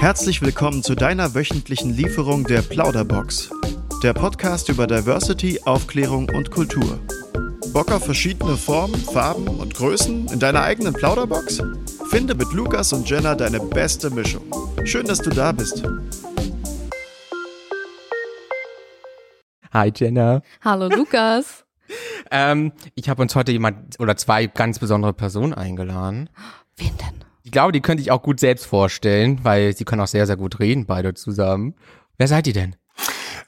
Herzlich willkommen zu deiner wöchentlichen Lieferung der Plauderbox. Der Podcast über Diversity, Aufklärung und Kultur. Bock auf verschiedene Formen, Farben und Größen in deiner eigenen Plauderbox? Finde mit Lukas und Jenna deine beste Mischung. Schön, dass du da bist. Hi Jenna. Hallo Lukas. ähm, ich habe uns heute jemand oder zwei ganz besondere Personen eingeladen. Wen denn? Ich glaube, die könnte ich auch gut selbst vorstellen, weil sie können auch sehr, sehr gut reden, beide zusammen. Wer seid ihr denn?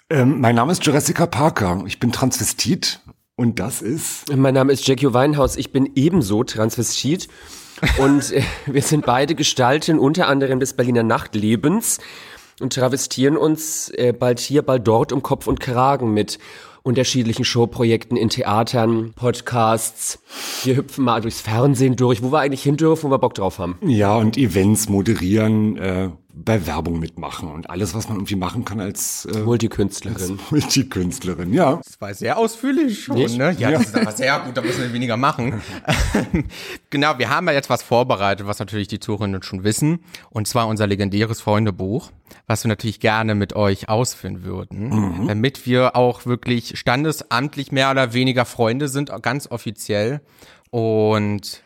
Ähm, mein Name ist Jessica Parker. Ich bin Transvestit und das ist. Mein Name ist Jackie Weinhaus. Ich bin ebenso Transvestit. Und äh, wir sind beide Gestalten unter anderem des Berliner Nachtlebens und travestieren uns äh, bald hier, bald dort um Kopf und Kragen mit unterschiedlichen Showprojekten in Theatern, Podcasts. Wir hüpfen mal durchs Fernsehen durch, wo wir eigentlich hin dürfen, wo wir Bock drauf haben. Ja, und Events moderieren, äh, bei Werbung mitmachen und alles, was man irgendwie machen kann als äh, Multikünstlerin. Als Multikünstlerin, ja. Das war sehr ausführlich schon, Nicht? ne? Ja, ja, das ist aber sehr gut, da müssen wir weniger machen. genau, wir haben ja jetzt was vorbereitet, was natürlich die Zuhörerinnen schon wissen. Und zwar unser legendäres Freundebuch, was wir natürlich gerne mit euch ausführen würden, mhm. damit wir auch wirklich standesamtlich mehr oder weniger Freunde sind, ganz offiziell. Und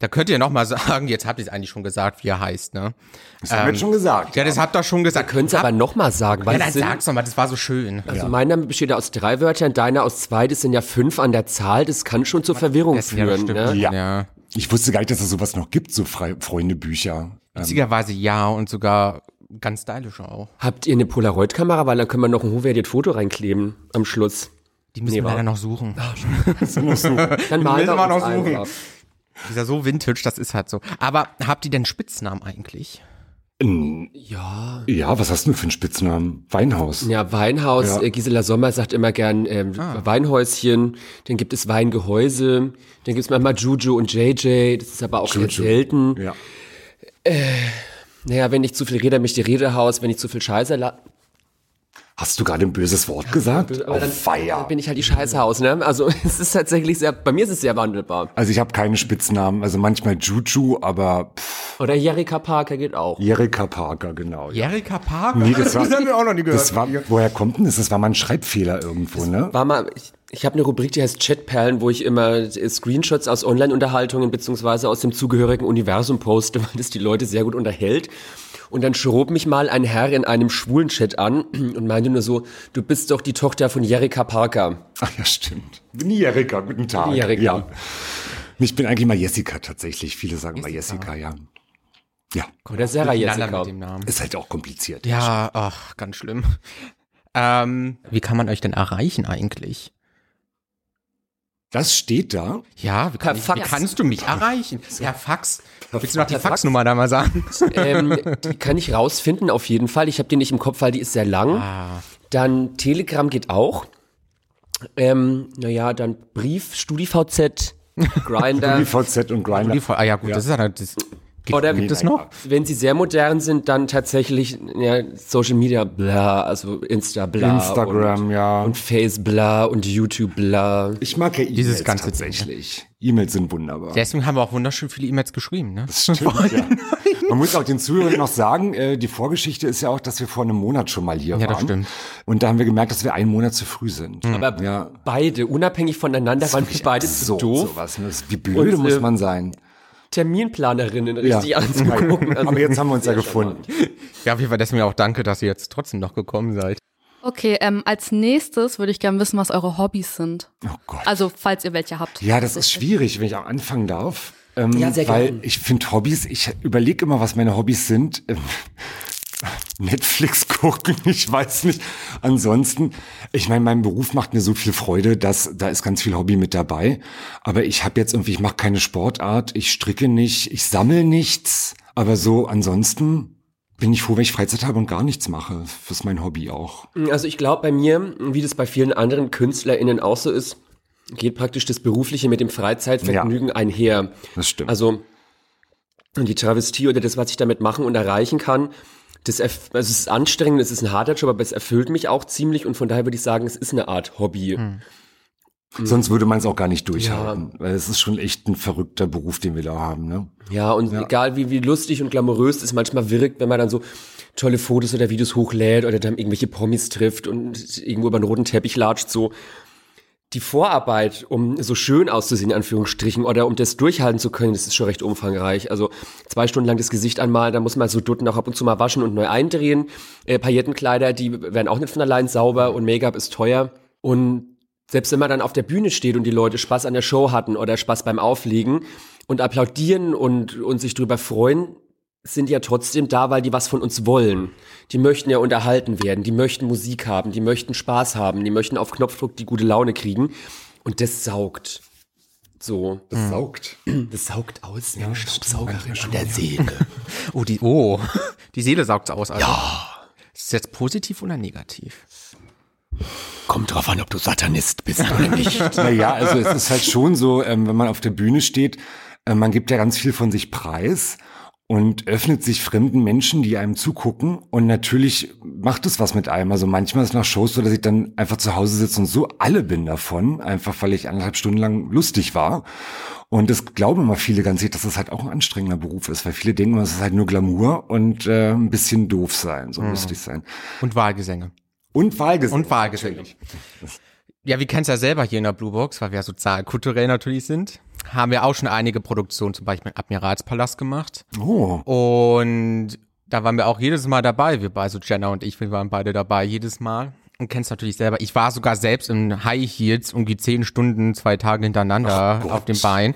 da könnt ihr noch mal sagen, jetzt habt ihr es eigentlich schon gesagt, wie er heißt, ne? Das ähm, haben wir schon gesagt. Ja, das habt ihr schon gesagt. Könnt ihr aber noch mal sagen. Weil ja, dann sag's doch mal, das war so schön. Also ja. mein Name besteht aus drei Wörtern, deiner aus zwei, das sind ja fünf an der Zahl, das kann schon zur Verwirrung das führen. Ja, ne? ja. ja. Ich wusste gar nicht, dass es sowas noch gibt, so Freundebücher. Witzigerweise ja und sogar ganz stylisch auch. Habt ihr eine Polaroid-Kamera? Weil dann können wir noch ein hochwertiges Foto reinkleben am Schluss. Die müssen nee, wir leider noch suchen. Ach, noch suchen. Dann malen wir noch suchen. Einfach. Die ist ja so vintage, das ist halt so. Aber habt ihr denn Spitznamen eigentlich? Ja. Ja, was hast du für einen Spitznamen? Weinhaus. Ja, Weinhaus. Ja. Äh, Gisela Sommer sagt immer gern ähm, ah. Weinhäuschen. Dann gibt es Weingehäuse. Dann gibt es manchmal Juju und JJ. Das ist aber auch Juju. selten. Ja. Äh, naja, wenn ich zu viel rede, mich die Redehaus. Wenn ich zu viel Scheiße Hast du gerade ein böses Wort ja, gesagt? Aber dann, Feier. dann bin ich halt die Scheißhaus, ne? Also es ist tatsächlich sehr, bei mir ist es sehr wandelbar. Also ich habe keine Spitznamen, also manchmal Juju, aber pff. Oder Jerika Parker geht auch. Jerika Parker, genau. Ja. Jerika Parker? Nee, das, war, das haben wir auch noch nie gehört. Das war, woher kommt denn das? Das war mal ein Schreibfehler irgendwo, das ne? War mal, ich, ich habe eine Rubrik, die heißt Chatperlen, wo ich immer Screenshots aus Online-Unterhaltungen beziehungsweise aus dem zugehörigen Universum poste, weil das die Leute sehr gut unterhält. Und dann schrob mich mal ein Herr in einem schwulen Chat an und meinte nur so, du bist doch die Tochter von Jerika Parker. Ach ja, stimmt. Bin Jerika, guten Tag. Bin Jerika. Ja. Ich bin eigentlich mal Jessica tatsächlich. Viele sagen Jessica. mal Jessica, ja. Ja. Oder Sarah Jessica. Mit dem Namen. Ist halt auch kompliziert. Ja, ach, ganz schlimm. Ähm, wie kann man euch denn erreichen eigentlich? Das steht da? Ja, wie, kann, ich, wie kannst du mich erreichen? Ja, Fax. Willst du noch die Faxnummer da mal sagen? Ähm, die kann ich rausfinden, auf jeden Fall. Ich habe die nicht im Kopf, weil die ist sehr lang. Ah. Dann Telegram geht auch. Ähm, naja, dann Brief, StudiVZ, Grinder. StudiVZ und Grinder. ah ja, gut, ja. das ist ja das, Gibt, Oder gibt es noch? Wenn sie sehr modern sind, dann tatsächlich ja, Social Media bla, also Insta bla. Instagram, und, ja. Und Face bla und YouTube bla. Ich mag ja E-Mails tatsächlich. E-Mails sind wunderbar. Deswegen haben wir auch wunderschön viele E-Mails geschrieben, ne? Das stimmt, ja. Man muss auch den Zuhörern noch sagen, äh, die Vorgeschichte ist ja auch, dass wir vor einem Monat schon mal hier ja, waren. Ja, das stimmt. Und da haben wir gemerkt, dass wir einen Monat zu früh sind. Mhm. Aber ja. beide, unabhängig voneinander, waren wir beide zu doof. Sowas, ne? Wie blöde und, muss äh, man sein. Terminplanerinnen richtig ja. anzugucken. Also, Aber jetzt haben wir uns ja gefunden. Ja, auf jeden Fall deswegen auch danke, dass ihr jetzt trotzdem noch gekommen seid. Okay, ähm, als nächstes würde ich gerne wissen, was eure Hobbys sind. Oh Gott. Also, falls ihr welche habt. Ja, das ist schwierig, wenn ich auch anfangen darf. Ähm, ja, sehr gerne. Weil ich finde Hobbys, ich überlege immer, was meine Hobbys sind. Netflix gucken, ich weiß nicht. Ansonsten, ich meine, mein Beruf macht mir so viel Freude, dass da ist ganz viel Hobby mit dabei. Aber ich habe jetzt irgendwie, ich mache keine Sportart, ich stricke nicht, ich sammle nichts. Aber so ansonsten bin ich froh, wenn ich Freizeit habe und gar nichts mache. Das ist mein Hobby auch. Also ich glaube bei mir, wie das bei vielen anderen KünstlerInnen auch so ist, geht praktisch das Berufliche mit dem Freizeitvergnügen ja, einher. Das stimmt. Also die Travestie oder das, was ich damit machen und erreichen kann, das also es ist anstrengend, es ist ein harter Job, aber es erfüllt mich auch ziemlich und von daher würde ich sagen, es ist eine Art Hobby. Hm. Mhm. Sonst würde man es auch gar nicht durchhalten. Ja. Weil es ist schon echt ein verrückter Beruf, den wir da haben. Ne? Ja, und ja. egal wie, wie lustig und glamourös es manchmal wirkt, wenn man dann so tolle Fotos oder Videos hochlädt oder dann irgendwelche Promis trifft und irgendwo über einen roten Teppich latscht, so die Vorarbeit, um so schön auszusehen, in Anführungsstrichen, oder um das durchhalten zu können, das ist schon recht umfangreich. Also zwei Stunden lang das Gesicht anmalen, da muss man so Dutten auch ab und zu mal waschen und neu eindrehen. Äh, Paillettenkleider, die werden auch nicht von allein sauber und Make-up ist teuer. Und selbst wenn man dann auf der Bühne steht und die Leute Spaß an der Show hatten oder Spaß beim Auflegen und applaudieren und, und sich drüber freuen, sind ja trotzdem da, weil die was von uns wollen. Die möchten ja unterhalten werden, die möchten Musik haben, die möchten Spaß haben, die möchten auf Knopfdruck die gute Laune kriegen. Und das saugt. So. Das mhm. saugt. Das saugt aus, ja, Staubsaugerin von der Seele. oh, die, oh, die Seele saugt aus. Also. Ja. Ist das jetzt positiv oder negativ? Kommt drauf an, ob du Satanist bist oder nicht. naja, also es ist halt schon so, ähm, wenn man auf der Bühne steht, äh, man gibt ja ganz viel von sich preis und öffnet sich fremden Menschen, die einem zugucken. Und natürlich macht es was mit einem. Also manchmal ist nach Shows so, dass ich dann einfach zu Hause sitze und so alle bin davon, einfach weil ich anderthalb Stunden lang lustig war. Und das glauben immer viele ganz sicher, dass das halt auch ein anstrengender Beruf ist, weil viele denken, es ist halt nur Glamour und äh, ein bisschen doof sein, so mhm. lustig sein. Und Wahlgesänge. Und Wahlgesänge. Und Wahlgesänge. Ja, wir kennen es ja selber hier in der Blue Box, weil wir ja sozial kulturell natürlich sind haben wir auch schon einige Produktionen, zum Beispiel Admiralspalast gemacht. Oh. Und da waren wir auch jedes Mal dabei, wir beide, so Jenna und ich, wir waren beide dabei jedes Mal. Und kennst natürlich selber. Ich war sogar selbst in High Heels um die zehn Stunden, zwei Tage hintereinander auf dem Bein.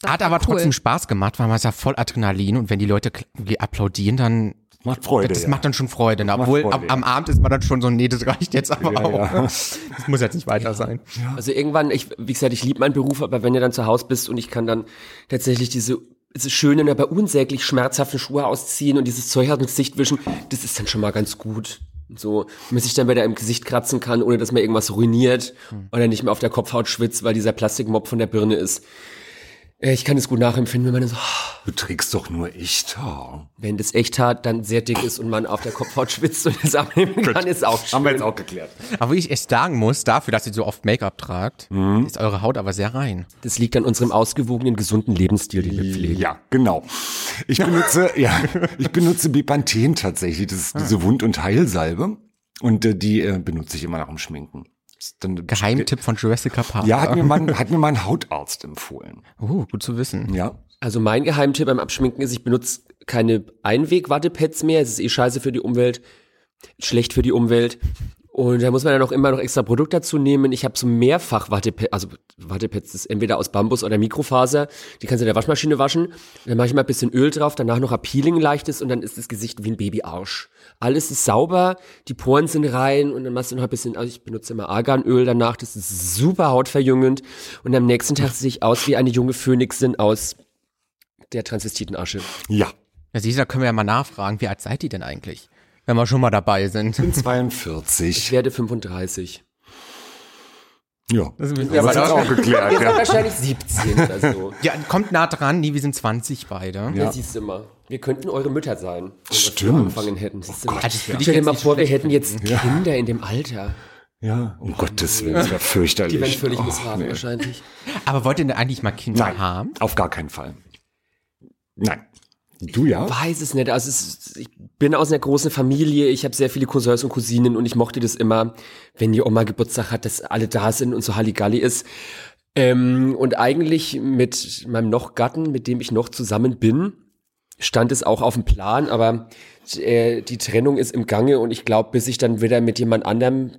Das Hat aber cool. trotzdem Spaß gemacht, weil man ist ja voll Adrenalin und wenn die Leute applaudieren, dann Macht Freude. Das ja. macht dann schon Freude. Ne? Obwohl Freude, am, am, Abend ist man dann schon so, nee, das reicht jetzt aber ja, auch. Ja. Das muss jetzt nicht weiter sein. Also irgendwann, ich, wie gesagt, ich liebe meinen Beruf, aber wenn du dann zu Hause bist und ich kann dann tatsächlich diese diese schönen, aber unsäglich schmerzhaften Schuhe ausziehen und dieses Zeug aus dem Gesicht wischen, das ist dann schon mal ganz gut. So, wenn man sich dann wieder im Gesicht kratzen kann, ohne dass man irgendwas ruiniert hm. oder nicht mehr auf der Kopfhaut schwitzt, weil dieser Plastikmob von der Birne ist. Ich kann es gut nachempfinden, wenn man so. Du trägst doch nur Echthaar. Wenn das Echthaar dann sehr dick ist und man auf der Kopfhaut schwitzt und es abnehmen kann, ist auch schön. Haben wir jetzt auch geklärt. Aber wie ich echt sagen muss, dafür, dass ihr so oft Make-up tragt, mhm. ist eure Haut aber sehr rein. Das liegt an unserem ausgewogenen, gesunden Lebensstil, den wir pflegen. Ja, genau. Ich benutze, ja, ich benutze Bepanthen tatsächlich. Das ist diese Wund- und Heilsalbe. Und äh, die äh, benutze ich immer nach dem Schminken. Dann Geheimtipp von Jurassic Park. Ja, hat mir, mein, hat mir mein Hautarzt empfohlen. Oh, gut zu wissen. Ja. Also mein Geheimtipp beim Abschminken ist, ich benutze keine Einweg-Wattepads mehr. Es ist eh scheiße für die Umwelt, schlecht für die Umwelt. Und da muss man dann auch immer noch extra Produkt dazu nehmen. Ich habe so mehrfach Wattepads, also Wattepads ist entweder aus Bambus oder Mikrofaser. Die kannst du in der Waschmaschine waschen. Dann mache ich mal ein bisschen Öl drauf, danach noch ein Peeling leichtes und dann ist das Gesicht wie ein Babyarsch. Alles ist sauber, die Poren sind rein und dann machst du noch ein bisschen, also ich benutze immer Arganöl danach, das ist super hautverjüngend. Und am nächsten Tag sehe ich aus wie eine junge Phönixin aus der Transvestitenasche. Ja. Ja, Sisa, können wir ja mal nachfragen, wie alt seid ihr denn eigentlich? Wenn wir schon mal dabei sind. Ich bin 42. Ich werde 35. Ja, das ist ja, aber auch geklärt. Wir sind wahrscheinlich 17 oder so. Ja, kommt nah dran. Nee, wir sind 20 beide. Ja, ja siehst du mal. Wir könnten eure Mütter sein, wenn Stimmt. wir angefangen hätten. Oh mal. Also Stell dir mal vor, wir hätten jetzt ja. Kinder in dem Alter. Ja, um oh, Gottes Willen, das wäre fürchterlich. Die werden völlig oh, missraten nee. wahrscheinlich. Aber wollt ihr denn eigentlich mal Kinder Nein, haben? auf gar keinen Fall. Nein. Du ja? Ich weiß es nicht. Also es, ich bin aus einer großen Familie. Ich habe sehr viele Cousins und Cousinen und ich mochte das immer, wenn die Oma Geburtstag hat, dass alle da sind und so Halligalli ist. Ähm, und eigentlich mit meinem noch Gatten, mit dem ich noch zusammen bin, stand es auch auf dem Plan, aber äh, die Trennung ist im Gange und ich glaube, bis ich dann wieder mit jemand anderem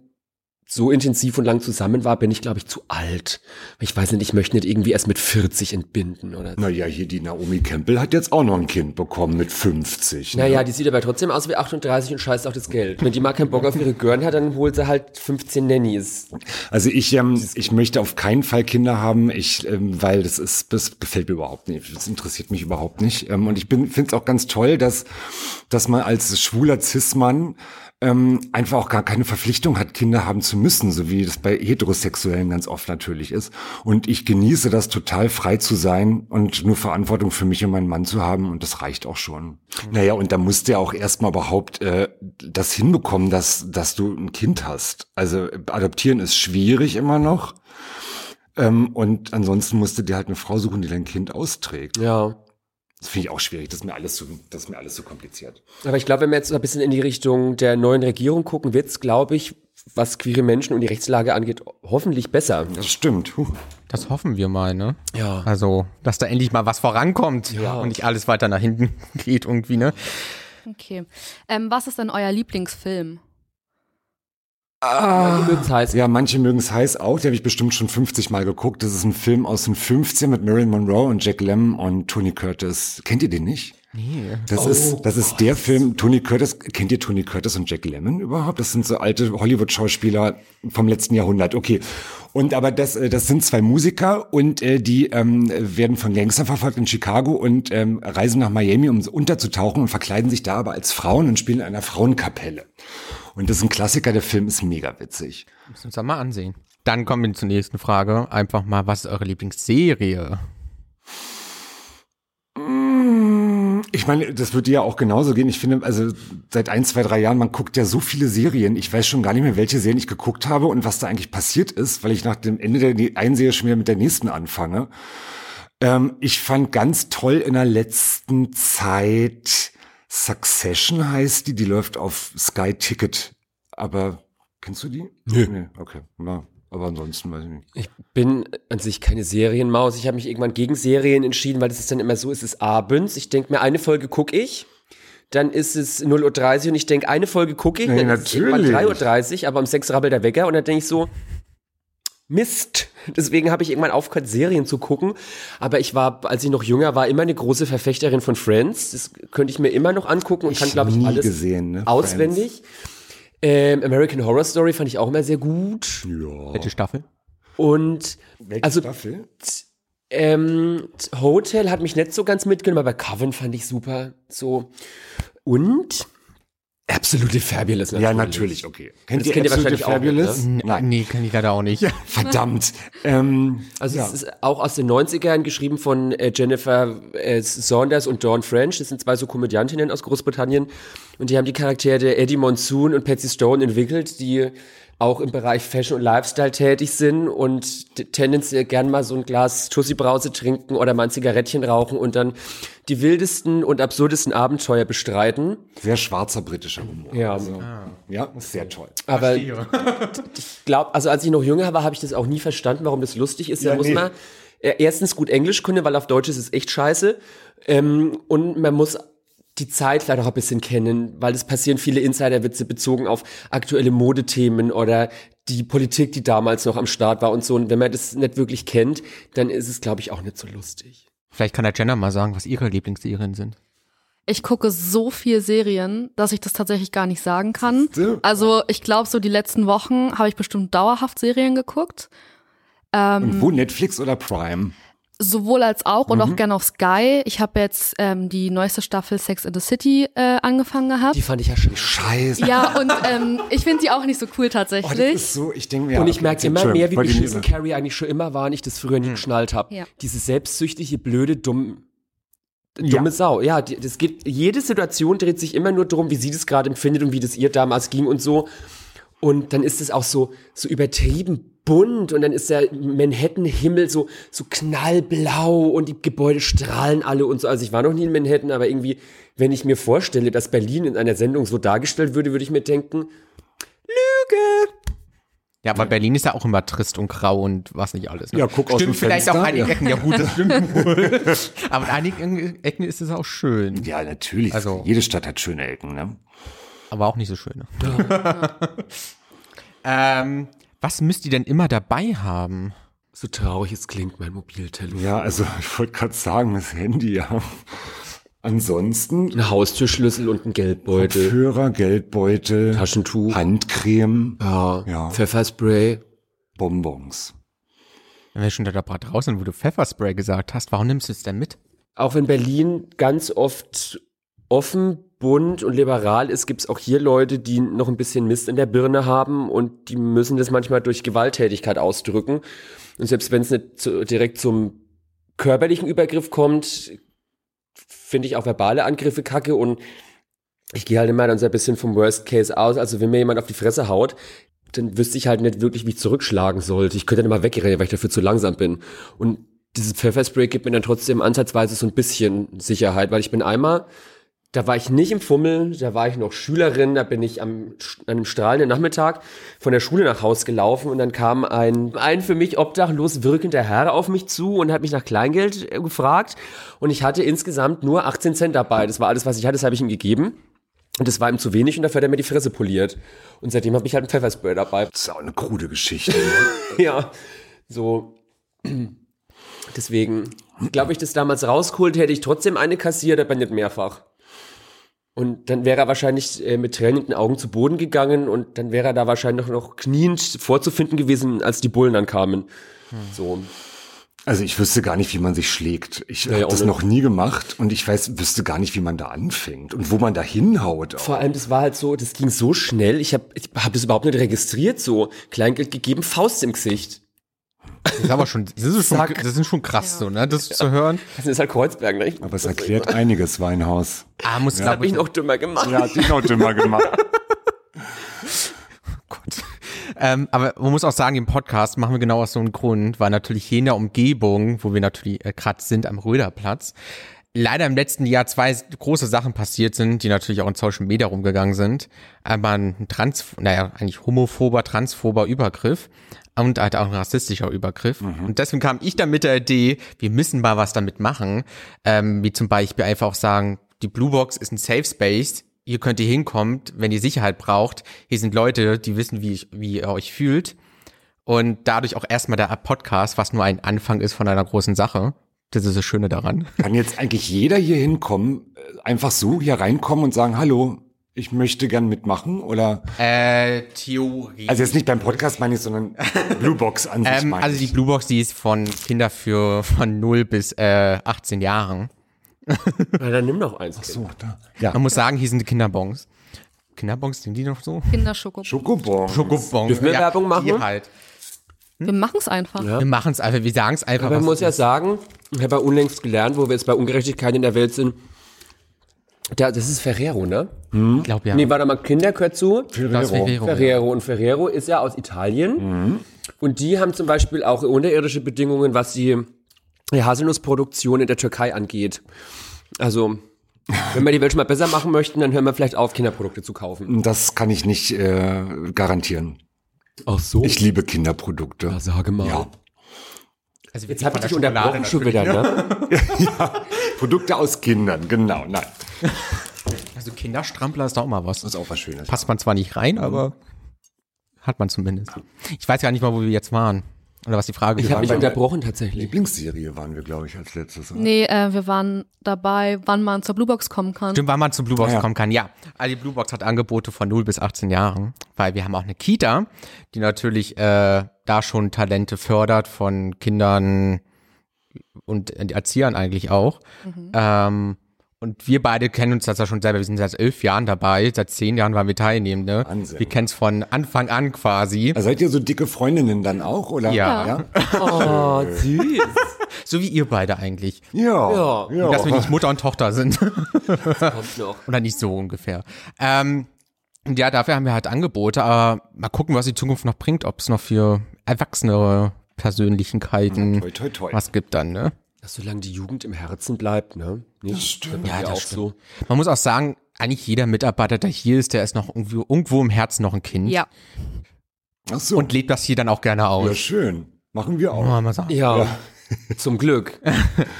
so intensiv und lang zusammen war, bin ich, glaube ich, zu alt. Ich weiß nicht, ich möchte nicht irgendwie erst mit 40 entbinden oder so. Naja, hier die Naomi Campbell hat jetzt auch noch ein Kind bekommen mit 50. Ne? Naja, die sieht aber trotzdem aus wie 38 und scheißt auch das Geld. Wenn die mal keinen Bock auf ihre Gören hat, dann holt sie halt 15 Nannies. Also ich, ähm, ich möchte auf keinen Fall Kinder haben, ich, ähm, weil das ist, das gefällt mir überhaupt nicht. Das interessiert mich überhaupt nicht. Ähm, und ich bin, finde es auch ganz toll, dass, dass man als schwuler Cis-Mann ähm, einfach auch gar keine Verpflichtung hat, Kinder haben zu müssen, so wie das bei Heterosexuellen ganz oft natürlich ist. Und ich genieße das total frei zu sein und nur Verantwortung für mich und meinen Mann zu haben und das reicht auch schon. Mhm. Naja, und da musst du ja auch erstmal überhaupt äh, das hinbekommen, dass, dass du ein Kind hast. Also adoptieren ist schwierig immer noch. Ähm, und ansonsten musste dir halt eine Frau suchen, die dein Kind austrägt. Ja. Das finde ich auch schwierig. Das ist mir alles zu, das ist mir alles zu kompliziert. Aber ich glaube, wenn wir jetzt ein bisschen in die Richtung der neuen Regierung gucken, wird's, glaube ich, was queere Menschen und die Rechtslage angeht, hoffentlich besser. Das stimmt. Huh. Das hoffen wir mal, ne? Ja. Also, dass da endlich mal was vorankommt Ja. und nicht alles weiter nach hinten geht irgendwie, ne? Okay. Ähm, was ist denn euer Lieblingsfilm? Die mögen's heiß. Ja, manche mögen es heiß auch. Die habe ich bestimmt schon 50 Mal geguckt. Das ist ein Film aus den 15 mit Marilyn Monroe und Jack Lemmon und Tony Curtis. Kennt ihr den nicht? Nee. Das ist, das ist der Film, Tony Curtis, kennt ihr Tony Curtis und Jack Lemmon überhaupt? Das sind so alte Hollywood-Schauspieler vom letzten Jahrhundert, okay. Und aber das, äh, das sind zwei Musiker und äh, die ähm, werden von Gangstern verfolgt in Chicago und ähm, reisen nach Miami, um unterzutauchen und verkleiden sich da aber als Frauen und spielen in einer Frauenkapelle. Und das ist ein Klassiker, der Film ist mega witzig. Müssen wir uns mal ansehen. Dann kommen wir zur nächsten Frage. Einfach mal, was ist eure Lieblingsserie? Ich meine, das wird dir ja auch genauso gehen. Ich finde, also seit ein, zwei, drei Jahren, man guckt ja so viele Serien. Ich weiß schon gar nicht mehr, welche Serien ich geguckt habe und was da eigentlich passiert ist, weil ich nach dem Ende der ne- einen Serie schon wieder mit der nächsten anfange. Ähm, ich fand ganz toll in der letzten Zeit Succession heißt die, die läuft auf Sky Ticket. Aber kennst du die? Nö. Nee, okay. Na, aber ansonsten weiß ich nicht. Ich bin an sich keine Serienmaus. Ich habe mich irgendwann gegen Serien entschieden, weil das ist dann immer so, es ist abends. Ich denke mir, eine Folge gucke ich. Dann ist es 0.30 Uhr und ich denke, eine Folge gucke ich. Nee, dann ist es irgendwann natürlich. 3.30 Uhr, aber um 6 rabbelt der Wecker und dann denke ich so, Mist. Deswegen habe ich irgendwann aufgehört, Serien zu gucken. Aber ich war, als ich noch jünger war, immer eine große Verfechterin von Friends. Das könnte ich mir immer noch angucken und kann, glaube ich, alles gesehen, ne? auswendig. Ähm, American Horror Story fand ich auch immer sehr gut. Ja. Welche Staffel? Und Welche also Staffel? ähm, Hotel hat mich nicht so ganz mitgenommen, aber Coven fand ich super. So. Und Absolute Fabulous natürlich. Ja, natürlich, okay. Kennt Das ihr kennt ihr wahrscheinlich auch, Fabulous? N- Nein. Nee, kann ich leider auch nicht. Verdammt. ähm, Also ja. es ist auch aus den 90ern geschrieben von äh, Jennifer äh, Saunders und Dawn French. Das sind zwei so Komödiantinnen aus Großbritannien. Und die haben die Charaktere Eddie Monsoon und Patsy Stone entwickelt, die auch im Bereich Fashion und Lifestyle tätig sind und tendenziell gern mal so ein Glas Tussi-Brause trinken oder mal ein Zigarettchen rauchen und dann die wildesten und absurdesten Abenteuer bestreiten. Sehr schwarzer britischer Humor. Ja. Also, ja, sehr toll. Aber ich glaube, also als ich noch jünger war, habe ich das auch nie verstanden, warum das lustig ist. Da Ja, muss nee. man äh, erstens gut Englisch können, weil auf Deutsch ist es echt scheiße. Ähm, und man muss die Zeit vielleicht auch ein bisschen kennen, weil es passieren viele Insiderwitze bezogen auf aktuelle Modethemen oder die Politik, die damals noch am Start war und so. Und wenn man das nicht wirklich kennt, dann ist es, glaube ich, auch nicht so lustig. Vielleicht kann der Jenna mal sagen, was ihre Lieblingsserien sind. Ich gucke so viel Serien, dass ich das tatsächlich gar nicht sagen kann. So. Also ich glaube, so die letzten Wochen habe ich bestimmt dauerhaft Serien geguckt. Und wo Netflix oder Prime? Sowohl als auch und auch gerne auf Sky. Ich habe jetzt ähm, die neueste Staffel Sex in the City äh, angefangen gehabt. Die fand ich ja schön. Scheiße. Ja, und ähm, ich finde sie auch nicht so cool Oh, das tatsächlich. ist so, ich denke mir. Und ich okay, merke immer mehr, wie beschissen Carrie eigentlich schon immer war und ich das früher nie geschnallt habe. Ja. Diese selbstsüchtige, blöde, dumm, dumme Sau. Ja, die, das geht, jede Situation dreht sich immer nur darum, wie sie das gerade empfindet und wie das ihr damals ging und so. Und dann ist es auch so, so übertrieben bunt und dann ist der Manhattan-Himmel so, so knallblau und die Gebäude strahlen alle und so. Also ich war noch nie in Manhattan, aber irgendwie, wenn ich mir vorstelle, dass Berlin in einer Sendung so dargestellt würde, würde ich mir denken, Lüge! Ja, aber Berlin ist ja auch immer trist und grau und was nicht alles. Ne? Ja, guck aus stimmt dem vielleicht Fenster, auf einigen. Ecken, ja gut, das stimmt wohl. aber in einigen Ecken ist es auch schön. Ja, natürlich. Also- Jede Stadt hat schöne Ecken, ne? Aber auch nicht so schöne. ähm, was müsst ihr denn immer dabei haben? So traurig es klingt, mein Mobiltelefon. Ja, also ich wollte gerade sagen, das Handy, ja. Ansonsten Ein Haustürschlüssel und ein Geldbeutel. Kopfhörer, Geldbeutel, Taschentuch. Handcreme, Ja. Ja. Pfefferspray. Bonbons. Wenn wir schon da draußen sind, wo du Pfefferspray gesagt hast, warum nimmst du es denn mit? Auch wenn Berlin ganz oft offen, bunt und liberal ist, gibt's auch hier Leute, die noch ein bisschen Mist in der Birne haben und die müssen das manchmal durch Gewalttätigkeit ausdrücken. Und selbst wenn es nicht zu, direkt zum körperlichen Übergriff kommt, finde ich auch verbale Angriffe kacke und ich gehe halt immer dann so ein bisschen vom Worst Case aus. Also wenn mir jemand auf die Fresse haut, dann wüsste ich halt nicht wirklich, wie ich zurückschlagen sollte. Ich könnte dann mal wegrennen, weil ich dafür zu langsam bin. Und dieses Pfefferspray gibt mir dann trotzdem ansatzweise so ein bisschen Sicherheit, weil ich bin einmal, da war ich nicht im Fummel, da war ich noch Schülerin, da bin ich am, an einem strahlenden Nachmittag von der Schule nach Haus gelaufen und dann kam ein, ein für mich obdachlos wirkender Herr auf mich zu und hat mich nach Kleingeld äh, gefragt und ich hatte insgesamt nur 18 Cent dabei. Das war alles, was ich hatte, das habe ich ihm gegeben. Und das war ihm zu wenig und dafür hat er mir die Fresse poliert. Und seitdem habe ich halt ein Pfefferspray dabei. Das ist auch eine krude Geschichte. Ne? ja, so. Deswegen, glaube ich, das damals rausgeholt, hätte ich trotzdem eine kassiert, aber nicht mehrfach. Und dann wäre er wahrscheinlich äh, mit tränenden Augen zu Boden gegangen und dann wäre er da wahrscheinlich noch kniend vorzufinden gewesen, als die Bullen dann kamen. Hm. So. Also ich wüsste gar nicht, wie man sich schlägt. Ich ja, habe das noch nie gemacht und ich weiß, wüsste gar nicht, wie man da anfängt und wo man da hinhaut. Auch. Vor allem, das war halt so, das ging so schnell. Ich habe ich hab das überhaupt nicht registriert. So Kleingeld gegeben, Faust im Gesicht. Das ist aber schon, das ist schon, das ist schon krass, ja. so, ne, das ja. zu hören. Das ist halt Kreuzberg, ne? Aber es erklärt einiges, Weinhaus. Ah, muss, ja. glaube ich, noch dümmer gemacht. Ja, hat dich noch dümmer gemacht. Gott. Ähm, aber man muss auch sagen, im Podcast machen wir genau aus so einem Grund, weil natürlich hier in der Umgebung, wo wir natürlich äh, gerade sind am Röderplatz, leider im letzten Jahr zwei große Sachen passiert sind, die natürlich auch in Social Media rumgegangen sind. Einmal ein trans, naja, eigentlich homophober, transphober Übergriff und halt auch ein rassistischer Übergriff. Mhm. Und deswegen kam ich dann mit der Idee, wir müssen mal was damit machen, ähm, wie zum Beispiel einfach auch sagen, die Blue Box ist ein Safe Space, ihr könnt hier hinkommt, wenn ihr Sicherheit braucht. Hier sind Leute, die wissen, wie, ich, wie ihr euch fühlt. Und dadurch auch erstmal der Podcast, was nur ein Anfang ist von einer großen Sache. Das ist das Schöne daran. Kann jetzt eigentlich jeder hier hinkommen, äh, einfach so hier reinkommen und sagen, hallo, ich möchte gern mitmachen oder? Äh, Theorie. Also jetzt nicht beim Podcast meine ich, sondern Bluebox an sich ähm, Also die Bluebox, die ist von Kinder für von 0 bis äh, 18 Jahren. Na, dann nimm doch eins. Ach so, da. Ja. Man muss sagen, hier sind die Kinderbons. Kinderbons, sind die noch so? Kinderschokobons. Schokobons. Schokobons. Dürfen wir ja, Werbung machen? Die halt. Hm? Wir machen es einfach. Ja. Wir machen es einfach, wir sagen es einfach. Aber man muss ja sagen, ich habe ja unlängst gelernt, wo wir jetzt bei Ungerechtigkeit in der Welt sind, da, das ist Ferrero, ne? Hm. Ich glaube ja. Nee, warte mal, Kinder gehört zu. Ferrero. Ferrero. Ferrero. Und Ferrero ist ja aus Italien. Mhm. Und die haben zum Beispiel auch unterirdische Bedingungen, was die Haselnussproduktion in der Türkei angeht. Also, wenn wir die Welt schon mal besser machen möchten, dann hören wir vielleicht auf, Kinderprodukte zu kaufen. Das kann ich nicht äh, garantieren. Ach so. Ich liebe Kinderprodukte. Ja, sage mal. Ja. Also Jetzt habe ich dich unterbrochen schon wieder, ne? ja, Produkte aus Kindern, genau, nein. Also Kinderstrampler ist doch auch mal was. Das ist auch was Schönes. Passt man zwar nicht rein, aber hat man zumindest. Ich weiß gar nicht mal, wo wir jetzt waren. Oder was die Frage Ich habe mich unterbrochen tatsächlich. Lieblingsserie waren wir, glaube ich, als letztes. Oder? Nee, äh, wir waren dabei, wann man zur Bluebox kommen kann. Stimmt, wann man zur Bluebox ja. kommen kann, ja. Also die Bluebox hat Angebote von 0 bis 18 Jahren, weil wir haben auch eine Kita, die natürlich äh, da schon Talente fördert von Kindern und Erziehern eigentlich auch. Mhm. Ähm, und wir beide kennen uns das ja schon selber. Wir sind seit elf Jahren dabei. Seit zehn Jahren waren wir Teilnehmende. Wahnsinn. Wir kennen es von Anfang an quasi. Also seid ihr so dicke Freundinnen dann auch, oder? Ja. ja? Oh, süß. so wie ihr beide eigentlich. Ja. ja. dass wir nicht Mutter und Tochter sind. Das kommt noch. Oder nicht so ungefähr. Ähm, und ja, dafür haben wir halt Angebote, aber mal gucken, was die Zukunft noch bringt, ob es noch für erwachsenere Persönlichkeiten toi, toi, toi. was gibt dann, ne? Dass solange die Jugend im Herzen bleibt, ne? Nicht? Das stimmt. Ja, das auch stimmt. so. Man muss auch sagen, eigentlich jeder Mitarbeiter, der hier ist, der ist noch irgendwo, irgendwo im Herzen noch ein Kind. Ja. Ach so. Und lebt das hier dann auch gerne aus. Ja, schön. Machen wir auch. mal sagen. Ja. ja. Zum Glück.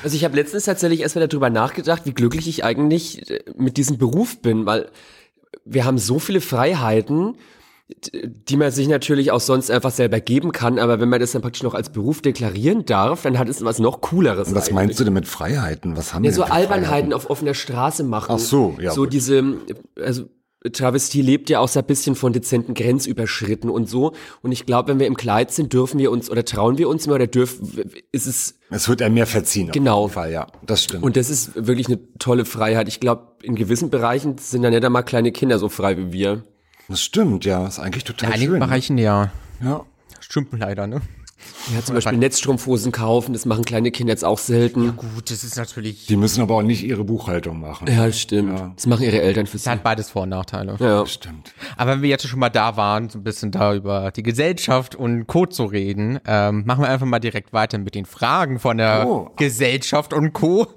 Also ich habe letztens tatsächlich erst mal darüber nachgedacht, wie glücklich ich eigentlich mit diesem Beruf bin, weil wir haben so viele Freiheiten die man sich natürlich auch sonst einfach selber geben kann, aber wenn man das dann praktisch noch als Beruf deklarieren darf, dann hat es was noch cooleres. Und was eigentlich. meinst du denn mit Freiheiten? Was haben ja, wir so Albernheiten auf offener Straße machen. Ach so, ja. So gut. diese, also Travestie lebt ja auch so ein bisschen von dezenten Grenzüberschritten und so. Und ich glaube, wenn wir im Kleid sind, dürfen wir uns oder trauen wir uns mehr oder dürfen, ist es. Es wird einem mehr verziehen. Genau. Fall, ja. Das stimmt. Und das ist wirklich eine tolle Freiheit. Ich glaube, in gewissen Bereichen sind dann nicht einmal kleine Kinder so frei wie wir. Das stimmt, ja. ist eigentlich total In einigen schön. Bereichen ja. Ja. Stimmt leider, ne? Ja, zum Beispiel Netzstrumpfhosen kaufen, das machen kleine Kinder jetzt auch selten. Ja gut, das ist natürlich... Die müssen aber auch nicht ihre Buchhaltung machen. Ja, stimmt. Ja. Das machen ihre Eltern für sie. Das hat beides Vor- und Nachteile. Ja, stimmt. Aber wenn wir jetzt schon mal da waren, so ein bisschen da über die Gesellschaft und Co. zu reden, ähm, machen wir einfach mal direkt weiter mit den Fragen von der oh. Gesellschaft und Co.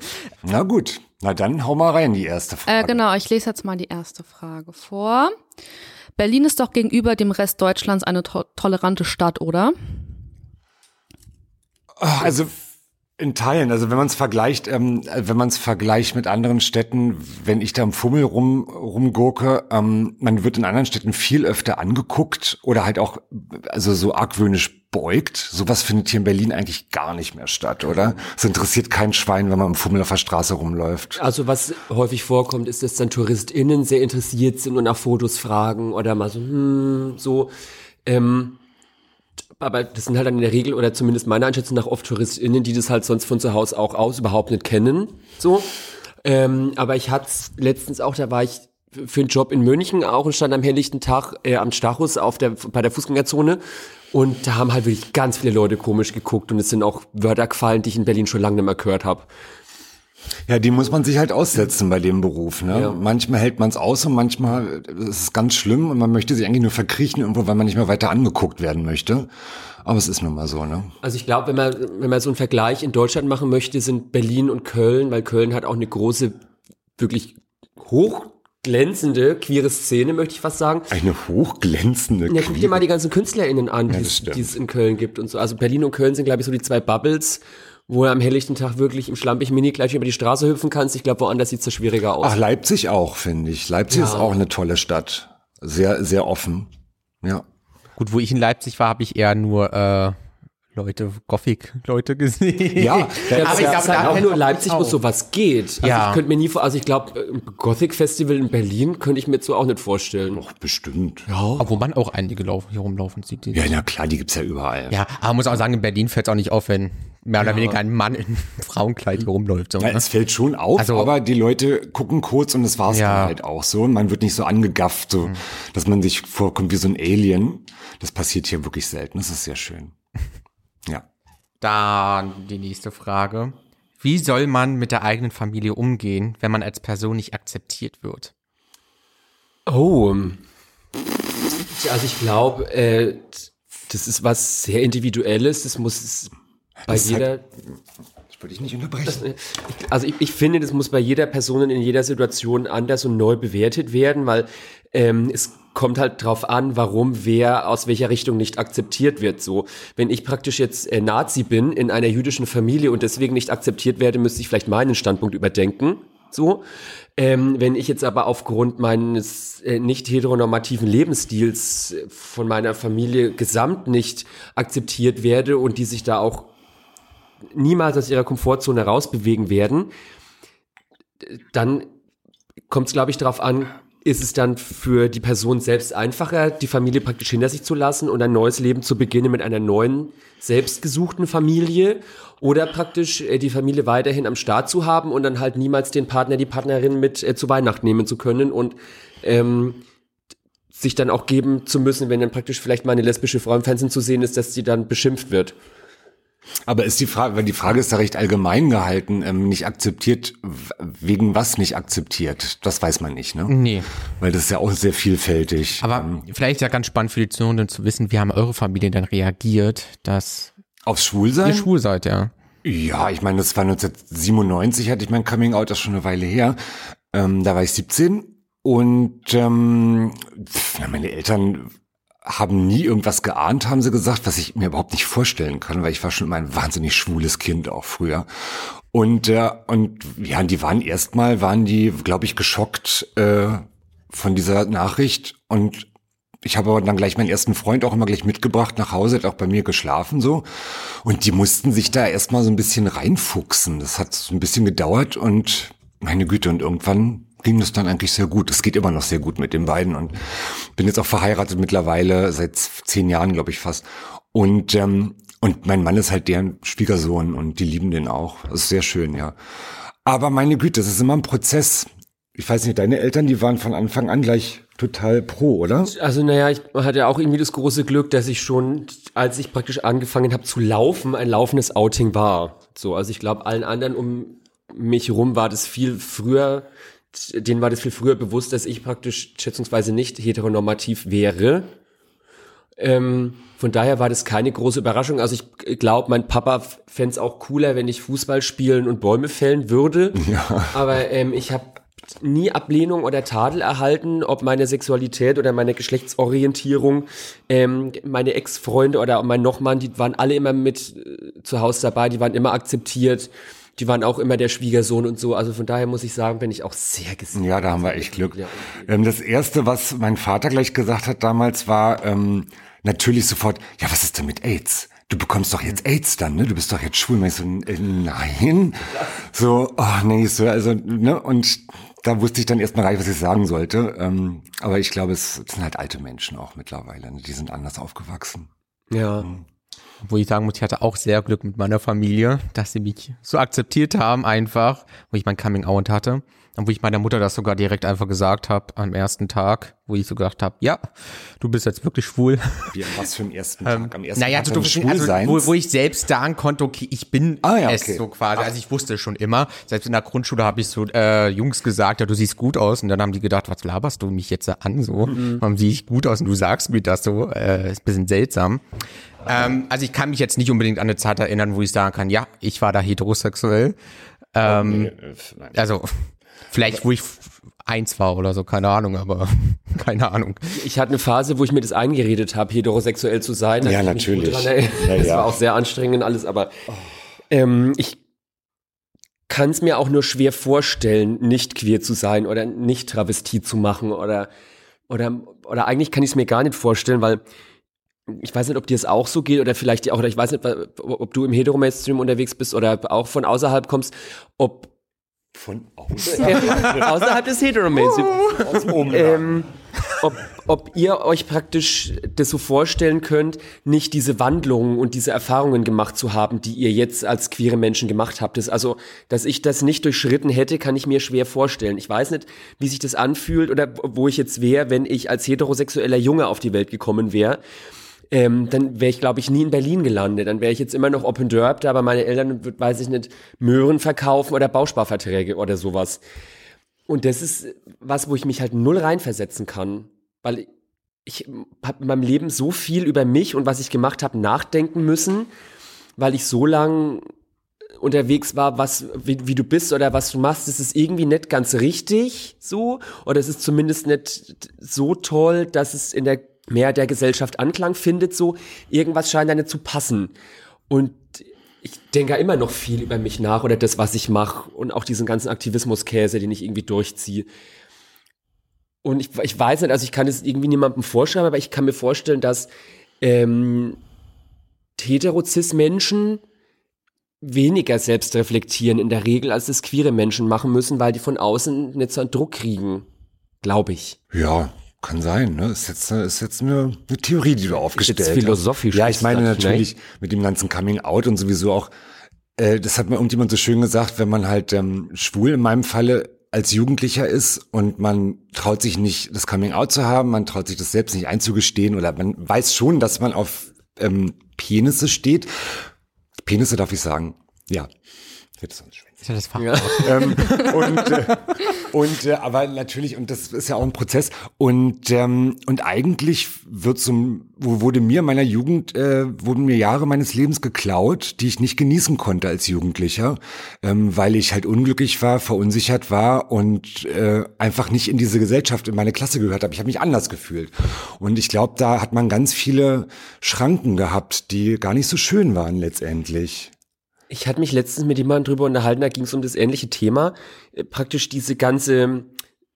Na gut, na dann hau mal rein, die erste Frage. Äh, genau, ich lese jetzt mal die erste Frage vor. Berlin ist doch gegenüber dem Rest Deutschlands eine to tolerante Stadt, oder? Also in Teilen, also wenn man es vergleicht, ähm, wenn man es vergleicht mit anderen Städten, wenn ich da im Fummel rum rumgurke, ähm, man wird in anderen Städten viel öfter angeguckt oder halt auch also so argwöhnisch beugt. Sowas findet hier in Berlin eigentlich gar nicht mehr statt, oder? Es interessiert kein Schwein, wenn man im Fummel auf der Straße rumläuft. Also was häufig vorkommt, ist, dass dann TouristInnen sehr interessiert sind und nach Fotos fragen oder mal so, hm, so. Ähm, aber das sind halt dann in der Regel, oder zumindest meiner Einschätzung nach, oft TouristInnen, die das halt sonst von zu Hause auch aus überhaupt nicht kennen. So. Ähm, aber ich hatte letztens auch, da war ich für einen Job in München auch und stand am helllichten Tag äh, am Stachus auf der, bei der Fußgängerzone. Und da haben halt wirklich ganz viele Leute komisch geguckt und es sind auch Wörter gefallen, die ich in Berlin schon lange nicht mehr gehört habe. Ja, die muss man sich halt aussetzen bei dem Beruf. Ne? Ja. Manchmal hält man es aus und manchmal ist es ganz schlimm und man möchte sich eigentlich nur verkriechen irgendwo, weil man nicht mehr weiter angeguckt werden möchte. Aber es ist nun mal so, ne? Also ich glaube, wenn man, wenn man so einen Vergleich in Deutschland machen möchte, sind Berlin und Köln, weil Köln hat auch eine große, wirklich hochglänzende queere Szene, möchte ich fast sagen. Eine hochglänzende. Ja, guck dir mal die ganzen KünstlerInnen an, ja, die es in Köln gibt und so. Also Berlin und Köln sind, glaube ich, so die zwei Bubbles wo er am helllichten Tag wirklich im schlampigen Mini gleich über die Straße hüpfen kannst. Ich glaube, woanders sieht's da schwieriger aus. Ach, Leipzig auch, finde ich. Leipzig ja. ist auch eine tolle Stadt. Sehr, sehr offen. Ja. Gut, wo ich in Leipzig war, habe ich eher nur äh, Leute, Gothic-Leute gesehen. Ja, aber ich glaube, da auch nur Leipzig, wo sowas geht. Also ja. ich könnte mir nie vor, also ich glaube, Gothic-Festival in Berlin könnte ich mir so auch nicht vorstellen. Doch, bestimmt. Ja. Aber wo man auch einige laufen, hier rumlaufen sieht. Ja, na klar, die gibt's ja überall. Ja, aber man muss auch sagen, in Berlin fällt es auch nicht auf, wenn mehr oder ja. weniger ein Mann in Frauenkleid hier rumläuft. So, ja, ne? Es fällt schon auf, also, aber die Leute gucken kurz und das war's ja. dann halt auch so. Und man wird nicht so angegafft, so, mhm. dass man sich vorkommt wie so ein Alien. Das passiert hier wirklich selten. Das ist sehr schön. Ja. Dann die nächste Frage. Wie soll man mit der eigenen Familie umgehen, wenn man als Person nicht akzeptiert wird? Oh. Also ich glaube, äh, das ist was sehr Individuelles. Das muss bei das jeder. Hat, ich wollte dich nicht unterbrechen. Also ich, ich, finde, das muss bei jeder Person in jeder Situation anders und neu bewertet werden, weil ähm, es kommt halt drauf an, warum wer aus welcher Richtung nicht akzeptiert wird. So, wenn ich praktisch jetzt äh, Nazi bin in einer jüdischen Familie und deswegen nicht akzeptiert werde, müsste ich vielleicht meinen Standpunkt überdenken. So, ähm, wenn ich jetzt aber aufgrund meines äh, nicht heteronormativen Lebensstils äh, von meiner Familie gesamt nicht akzeptiert werde und die sich da auch niemals aus ihrer Komfortzone rausbewegen werden, dann kommt es, glaube ich, darauf an, ist es dann für die Person selbst einfacher, die Familie praktisch hinter sich zu lassen und ein neues Leben zu beginnen mit einer neuen, selbstgesuchten Familie oder praktisch äh, die Familie weiterhin am Start zu haben und dann halt niemals den Partner, die Partnerin mit äh, zu Weihnachten nehmen zu können und ähm, sich dann auch geben zu müssen, wenn dann praktisch vielleicht mal eine lesbische Frau im Fernsehen zu sehen ist, dass sie dann beschimpft wird. Aber ist die Frage, weil die Frage ist da recht allgemein gehalten, ähm, nicht akzeptiert, wegen was nicht akzeptiert? Das weiß man nicht, ne? Nee. Weil das ist ja auch sehr vielfältig. Aber ähm, vielleicht ist ja ganz spannend für die Zuhörenden zu wissen, wie haben eure Familien dann reagiert, dass Aufs Schwulsein? Ihr schwul seid, ja. Ja, ich meine, das war 1997, hatte ich mein Coming Out, das ist schon eine Weile her. Ähm, da war ich 17 und ähm, ja, meine Eltern haben nie irgendwas geahnt, haben sie gesagt, was ich mir überhaupt nicht vorstellen kann, weil ich war schon immer ein wahnsinnig schwules Kind auch früher. Und äh, und ja, die waren erstmal waren die, glaube ich, geschockt äh, von dieser Nachricht und ich habe aber dann gleich meinen ersten Freund auch immer gleich mitgebracht nach Hause, hat auch bei mir geschlafen so. Und die mussten sich da erstmal so ein bisschen reinfuchsen. Das hat so ein bisschen gedauert und meine Güte, und irgendwann ging das dann eigentlich sehr gut. Es geht immer noch sehr gut mit den beiden und bin jetzt auch verheiratet mittlerweile seit zehn Jahren, glaube ich fast. Und ähm, und mein Mann ist halt deren Schwiegersohn und die lieben den auch. Das ist sehr schön, ja. Aber meine Güte, das ist immer ein Prozess. Ich weiß nicht, deine Eltern, die waren von Anfang an gleich total pro, oder? Also naja, ich hatte auch irgendwie das große Glück, dass ich schon, als ich praktisch angefangen habe zu laufen, ein laufendes Outing war. So, also ich glaube, allen anderen um mich rum war das viel früher, denen war das viel früher bewusst, dass ich praktisch schätzungsweise nicht heteronormativ wäre. Ähm, von daher war das keine große Überraschung. Also ich glaube, mein Papa fände es auch cooler, wenn ich Fußball spielen und Bäume fällen würde. Ja. Aber ähm, ich habe nie Ablehnung oder Tadel erhalten, ob meine Sexualität oder meine Geschlechtsorientierung. Ähm, meine Ex-Freunde oder mein Nochmann, die waren alle immer mit äh, zu Hause dabei, die waren immer akzeptiert. Die waren auch immer der Schwiegersohn und so. Also von daher muss ich sagen, bin ich auch sehr gesehen. Ja, da haben wir echt Glück. Ähm, das erste, was mein Vater gleich gesagt hat damals, war ähm, natürlich sofort, ja, was ist denn mit AIDS? du bekommst doch jetzt AIDS dann, ne? Du bist doch jetzt schwul. Und ich so, äh, nein. So, oh nee, so, also, ne? Und da wusste ich dann erstmal gar nicht, was ich sagen sollte. Ähm, aber ich glaube, es sind halt alte Menschen auch mittlerweile. Ne? Die sind anders aufgewachsen. Ja. Mhm. Wo ich sagen muss, ich hatte auch sehr Glück mit meiner Familie, dass sie mich so akzeptiert haben einfach, wo ich mein Coming Out hatte. Und wo ich meiner Mutter das sogar direkt einfach gesagt habe am ersten Tag, wo ich so gedacht habe, ja, du bist jetzt wirklich schwul. Wie, was für den ersten ähm, Tag? Am ersten naja, Tag du, schwul also, wo, wo ich selbst sagen konnte, okay, ich bin ah, ja, es so quasi. Also ich wusste schon immer. Selbst in der Grundschule habe ich so äh, Jungs gesagt, ja, du siehst gut aus. Und dann haben die gedacht, was laberst du mich jetzt an so? Mhm. Warum sehe ich gut aus und du sagst mir das so? Äh, ist ein bisschen seltsam. Ähm, also ich kann mich jetzt nicht unbedingt an eine Zeit erinnern, wo ich sagen kann, ja, ich war da heterosexuell. Ähm, okay. Äh, also Vielleicht, wo ich eins war oder so, keine Ahnung, aber keine Ahnung. Ich hatte eine Phase, wo ich mir das eingeredet habe, heterosexuell zu sein. Da ja, natürlich. Ja, das ja. war auch sehr anstrengend alles, aber ähm, ich kann es mir auch nur schwer vorstellen, nicht queer zu sein oder nicht Travestie zu machen oder oder oder eigentlich kann ich es mir gar nicht vorstellen, weil ich weiß nicht, ob dir es auch so geht oder vielleicht auch, oder ich weiß nicht, ob du im Heteromainstream unterwegs bist oder auch von außerhalb kommst, ob von außerhalb? außerhalb des Heteromainstream. ähm, ob, ob ihr euch praktisch das so vorstellen könnt, nicht diese Wandlungen und diese Erfahrungen gemacht zu haben, die ihr jetzt als queere Menschen gemacht habt. Das, also, dass ich das nicht durchschritten hätte, kann ich mir schwer vorstellen. Ich weiß nicht, wie sich das anfühlt oder wo ich jetzt wäre, wenn ich als heterosexueller Junge auf die Welt gekommen wäre ähm, dann wäre ich, glaube ich, nie in Berlin gelandet. Dann wäre ich jetzt immer noch Open Derb, aber meine Eltern, weiß ich nicht, Möhren verkaufen oder Bausparverträge oder sowas. Und das ist was, wo ich mich halt null reinversetzen kann, weil ich habe in meinem Leben so viel über mich und was ich gemacht habe nachdenken müssen, weil ich so lang unterwegs war, was wie, wie, du bist oder was du machst, das ist irgendwie nicht ganz richtig so oder es ist zumindest nicht so toll, dass es in der mehr der Gesellschaft Anklang findet, so irgendwas scheint da nicht zu passen. Und ich denke ja immer noch viel über mich nach oder das, was ich mache und auch diesen ganzen Aktivismuskäse, den ich irgendwie durchziehe. Und ich, ich weiß nicht, also ich kann es irgendwie niemandem vorschreiben, aber ich kann mir vorstellen, dass ähm, Heterozis-Menschen weniger selbst reflektieren in der Regel, als es queere Menschen machen müssen, weil die von außen nicht so einen Druck kriegen. Glaube ich. Ja, kann sein, ne? Ist jetzt, ist jetzt eine, eine Theorie, die du aufgestellt hast. philosophisch. Ja, ich meine natürlich ne? mit dem ganzen Coming Out und sowieso auch, äh, das hat mir irgendjemand so schön gesagt, wenn man halt ähm, schwul in meinem Falle als Jugendlicher ist und man traut sich nicht, das Coming Out zu haben, man traut sich das selbst nicht einzugestehen oder man weiß schon, dass man auf ähm, Penisse steht. Penisse darf ich sagen. Ja. Wird sonst ist ja das Fachwort. Ja. ähm, und äh, und äh, aber natürlich und das ist ja auch ein Prozess und ähm, und eigentlich wird zum wurde mir meiner Jugend äh, wurden mir Jahre meines Lebens geklaut, die ich nicht genießen konnte als Jugendlicher, ähm, weil ich halt unglücklich war, verunsichert war und äh, einfach nicht in diese Gesellschaft in meine Klasse gehört habe. Ich habe mich anders gefühlt und ich glaube, da hat man ganz viele Schranken gehabt, die gar nicht so schön waren letztendlich. Ich hatte mich letztens mit jemandem drüber unterhalten, da ging es um das ähnliche Thema. Äh, praktisch diese ganze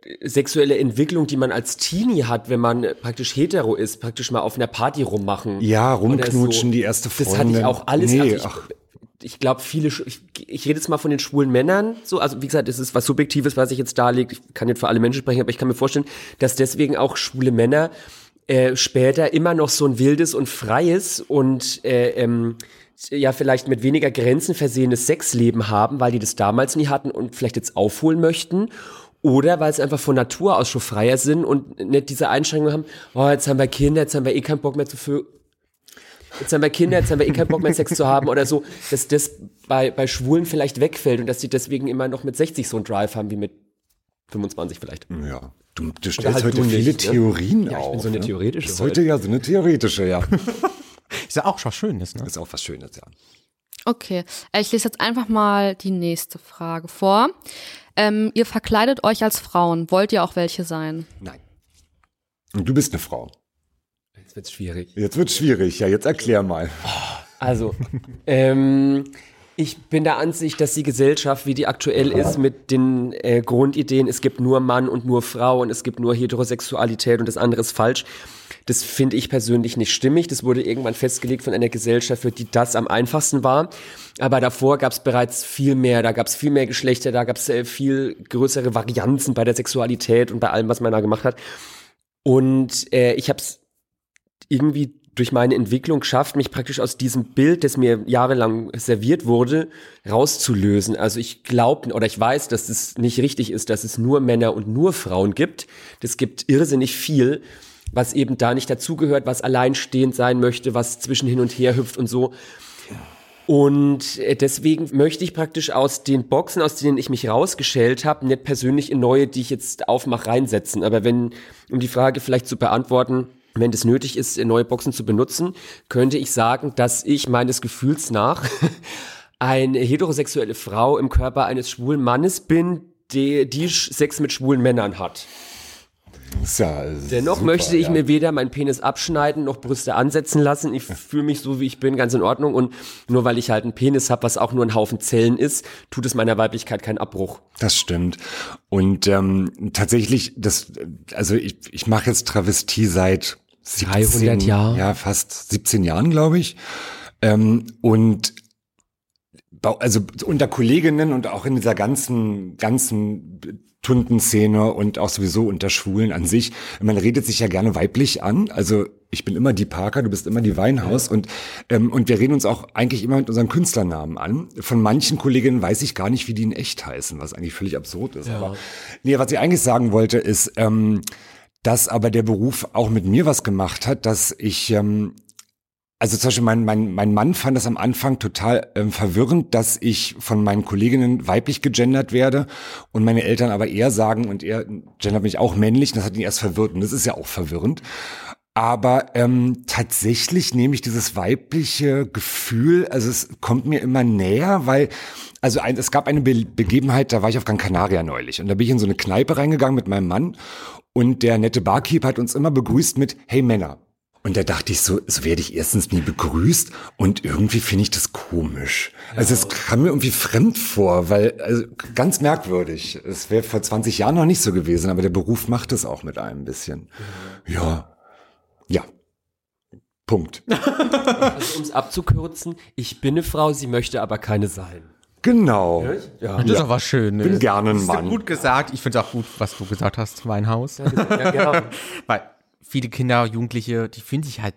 äh, sexuelle Entwicklung, die man als Teenie hat, wenn man äh, praktisch hetero ist, praktisch mal auf einer Party rummachen. Ja, rumknutschen, so. die erste Freundin. Das hatte ich auch alles. Nee, also ich, ich glaube, viele, ich, ich rede jetzt mal von den schwulen Männern, so, also wie gesagt, es ist was Subjektives, was ich jetzt darlege. Ich kann nicht für alle Menschen sprechen, aber ich kann mir vorstellen, dass deswegen auch schwule Männer äh, später immer noch so ein wildes und freies und äh, ähm, ja vielleicht mit weniger Grenzen versehenes Sexleben haben, weil die das damals nie hatten und vielleicht jetzt aufholen möchten. oder weil sie einfach von Natur aus schon freier sind und nicht diese Einschränkungen haben, oh, jetzt haben wir Kinder, jetzt haben wir eh keinen Bock mehr zu für jetzt haben wir Kinder, jetzt haben wir eh keinen Bock mehr Sex zu haben oder so, dass das bei, bei Schwulen vielleicht wegfällt und dass sie deswegen immer noch mit 60 so einen Drive haben wie mit 25 vielleicht. Ja. Du, du stellst halt heute viele nicht, ne? Theorien ne? ja, auf. Ich bin so eine ne? theoretische. Das ist heute ja so eine theoretische, ja. ist ja auch was Schönes, ne? Ist auch was Schönes, ja. Okay, äh, ich lese jetzt einfach mal die nächste Frage vor. Ähm, ihr verkleidet euch als Frauen. Wollt ihr auch welche sein? Nein. Und du bist eine Frau. Jetzt wird's schwierig. Jetzt wird's schwierig, ja, jetzt erklär mal. Also, ähm, ich bin der Ansicht, dass die Gesellschaft, wie die aktuell ist, mit den äh, Grundideen, es gibt nur Mann und nur Frau und es gibt nur Heterosexualität und das andere ist falsch, das finde ich persönlich nicht stimmig. Das wurde irgendwann festgelegt von einer Gesellschaft, für die das am einfachsten war. Aber davor gab es bereits viel mehr. Da gab es viel mehr Geschlechter, da gab es äh, viel größere Varianzen bei der Sexualität und bei allem, was man da gemacht hat. Und äh, ich habe es irgendwie durch meine Entwicklung geschafft, mich praktisch aus diesem Bild, das mir jahrelang serviert wurde, rauszulösen. Also ich glaube oder ich weiß, dass es nicht richtig ist, dass es nur Männer und nur Frauen gibt. Das gibt irrsinnig viel was eben da nicht dazugehört, was alleinstehend sein möchte, was zwischen hin und her hüpft und so. Und äh, deswegen möchte ich praktisch aus den Boxen, aus denen ich mich rausgeschält habe, nicht persönlich in neue, die ich jetzt aufmache, reinsetzen. Aber wenn, um die Frage vielleicht zu beantworten, wenn es nötig ist, neue Boxen zu benutzen, könnte ich sagen, dass ich meines Gefühls nach eine heterosexuelle Frau im Körper eines schwulen Mannes bin, die, die Sex mit schwulen Männern hat. Ja Dennoch super, möchte ich ja. mir weder meinen Penis abschneiden noch Brüste ansetzen lassen. Ich fühle mich so, wie ich bin, ganz in Ordnung. Und nur weil ich halt einen Penis habe, was auch nur ein Haufen Zellen ist, tut es meiner Weiblichkeit keinen Abbruch. Das stimmt. Und ähm, tatsächlich, das, also ich, ich mache jetzt Travestie seit 17, 300 Jahren. Ja, fast 17 Jahren, glaube ich. Ähm, und also unter Kolleginnen und auch in dieser ganzen, ganzen Tundenszene und auch sowieso unter Schwulen an sich. Man redet sich ja gerne weiblich an. Also ich bin immer die Parker, du bist immer die Weinhaus und ähm, und wir reden uns auch eigentlich immer mit unseren Künstlernamen an. Von manchen Kolleginnen weiß ich gar nicht, wie die in echt heißen, was eigentlich völlig absurd ist. Ja. Aber nee, was ich eigentlich sagen wollte ist, ähm, dass aber der Beruf auch mit mir was gemacht hat, dass ich ähm, also zum Beispiel mein, mein, mein Mann fand das am Anfang total ähm, verwirrend, dass ich von meinen Kolleginnen weiblich gegendert werde und meine Eltern aber eher sagen und er gendert mich auch männlich und das hat ihn erst verwirrt und das ist ja auch verwirrend. Aber ähm, tatsächlich nehme ich dieses weibliche Gefühl, also es kommt mir immer näher, weil, also ein, es gab eine Be Begebenheit, da war ich auf Gran Canaria neulich und da bin ich in so eine Kneipe reingegangen mit meinem Mann und der nette Barkeeper hat uns immer begrüßt mit Hey Männer. Und da dachte ich so, so werde ich erstens nie begrüßt und irgendwie finde ich das komisch. Ja. Also es kam mir irgendwie fremd vor, weil also ganz merkwürdig. Es wäre vor 20 Jahren noch nicht so gewesen, aber der Beruf macht es auch mit einem ein bisschen. Ja. Ja. Punkt. Also um es abzukürzen, ich bin eine Frau, sie möchte aber keine sein. Genau. Ja, das ist ja. auch was Schönes. Bin gerne ein Mann. gut gesagt. Ich finde es auch gut, was du gesagt hast, Weinhaus. Ja, ja genau. Weil viele Kinder, Jugendliche, die fühlen sich halt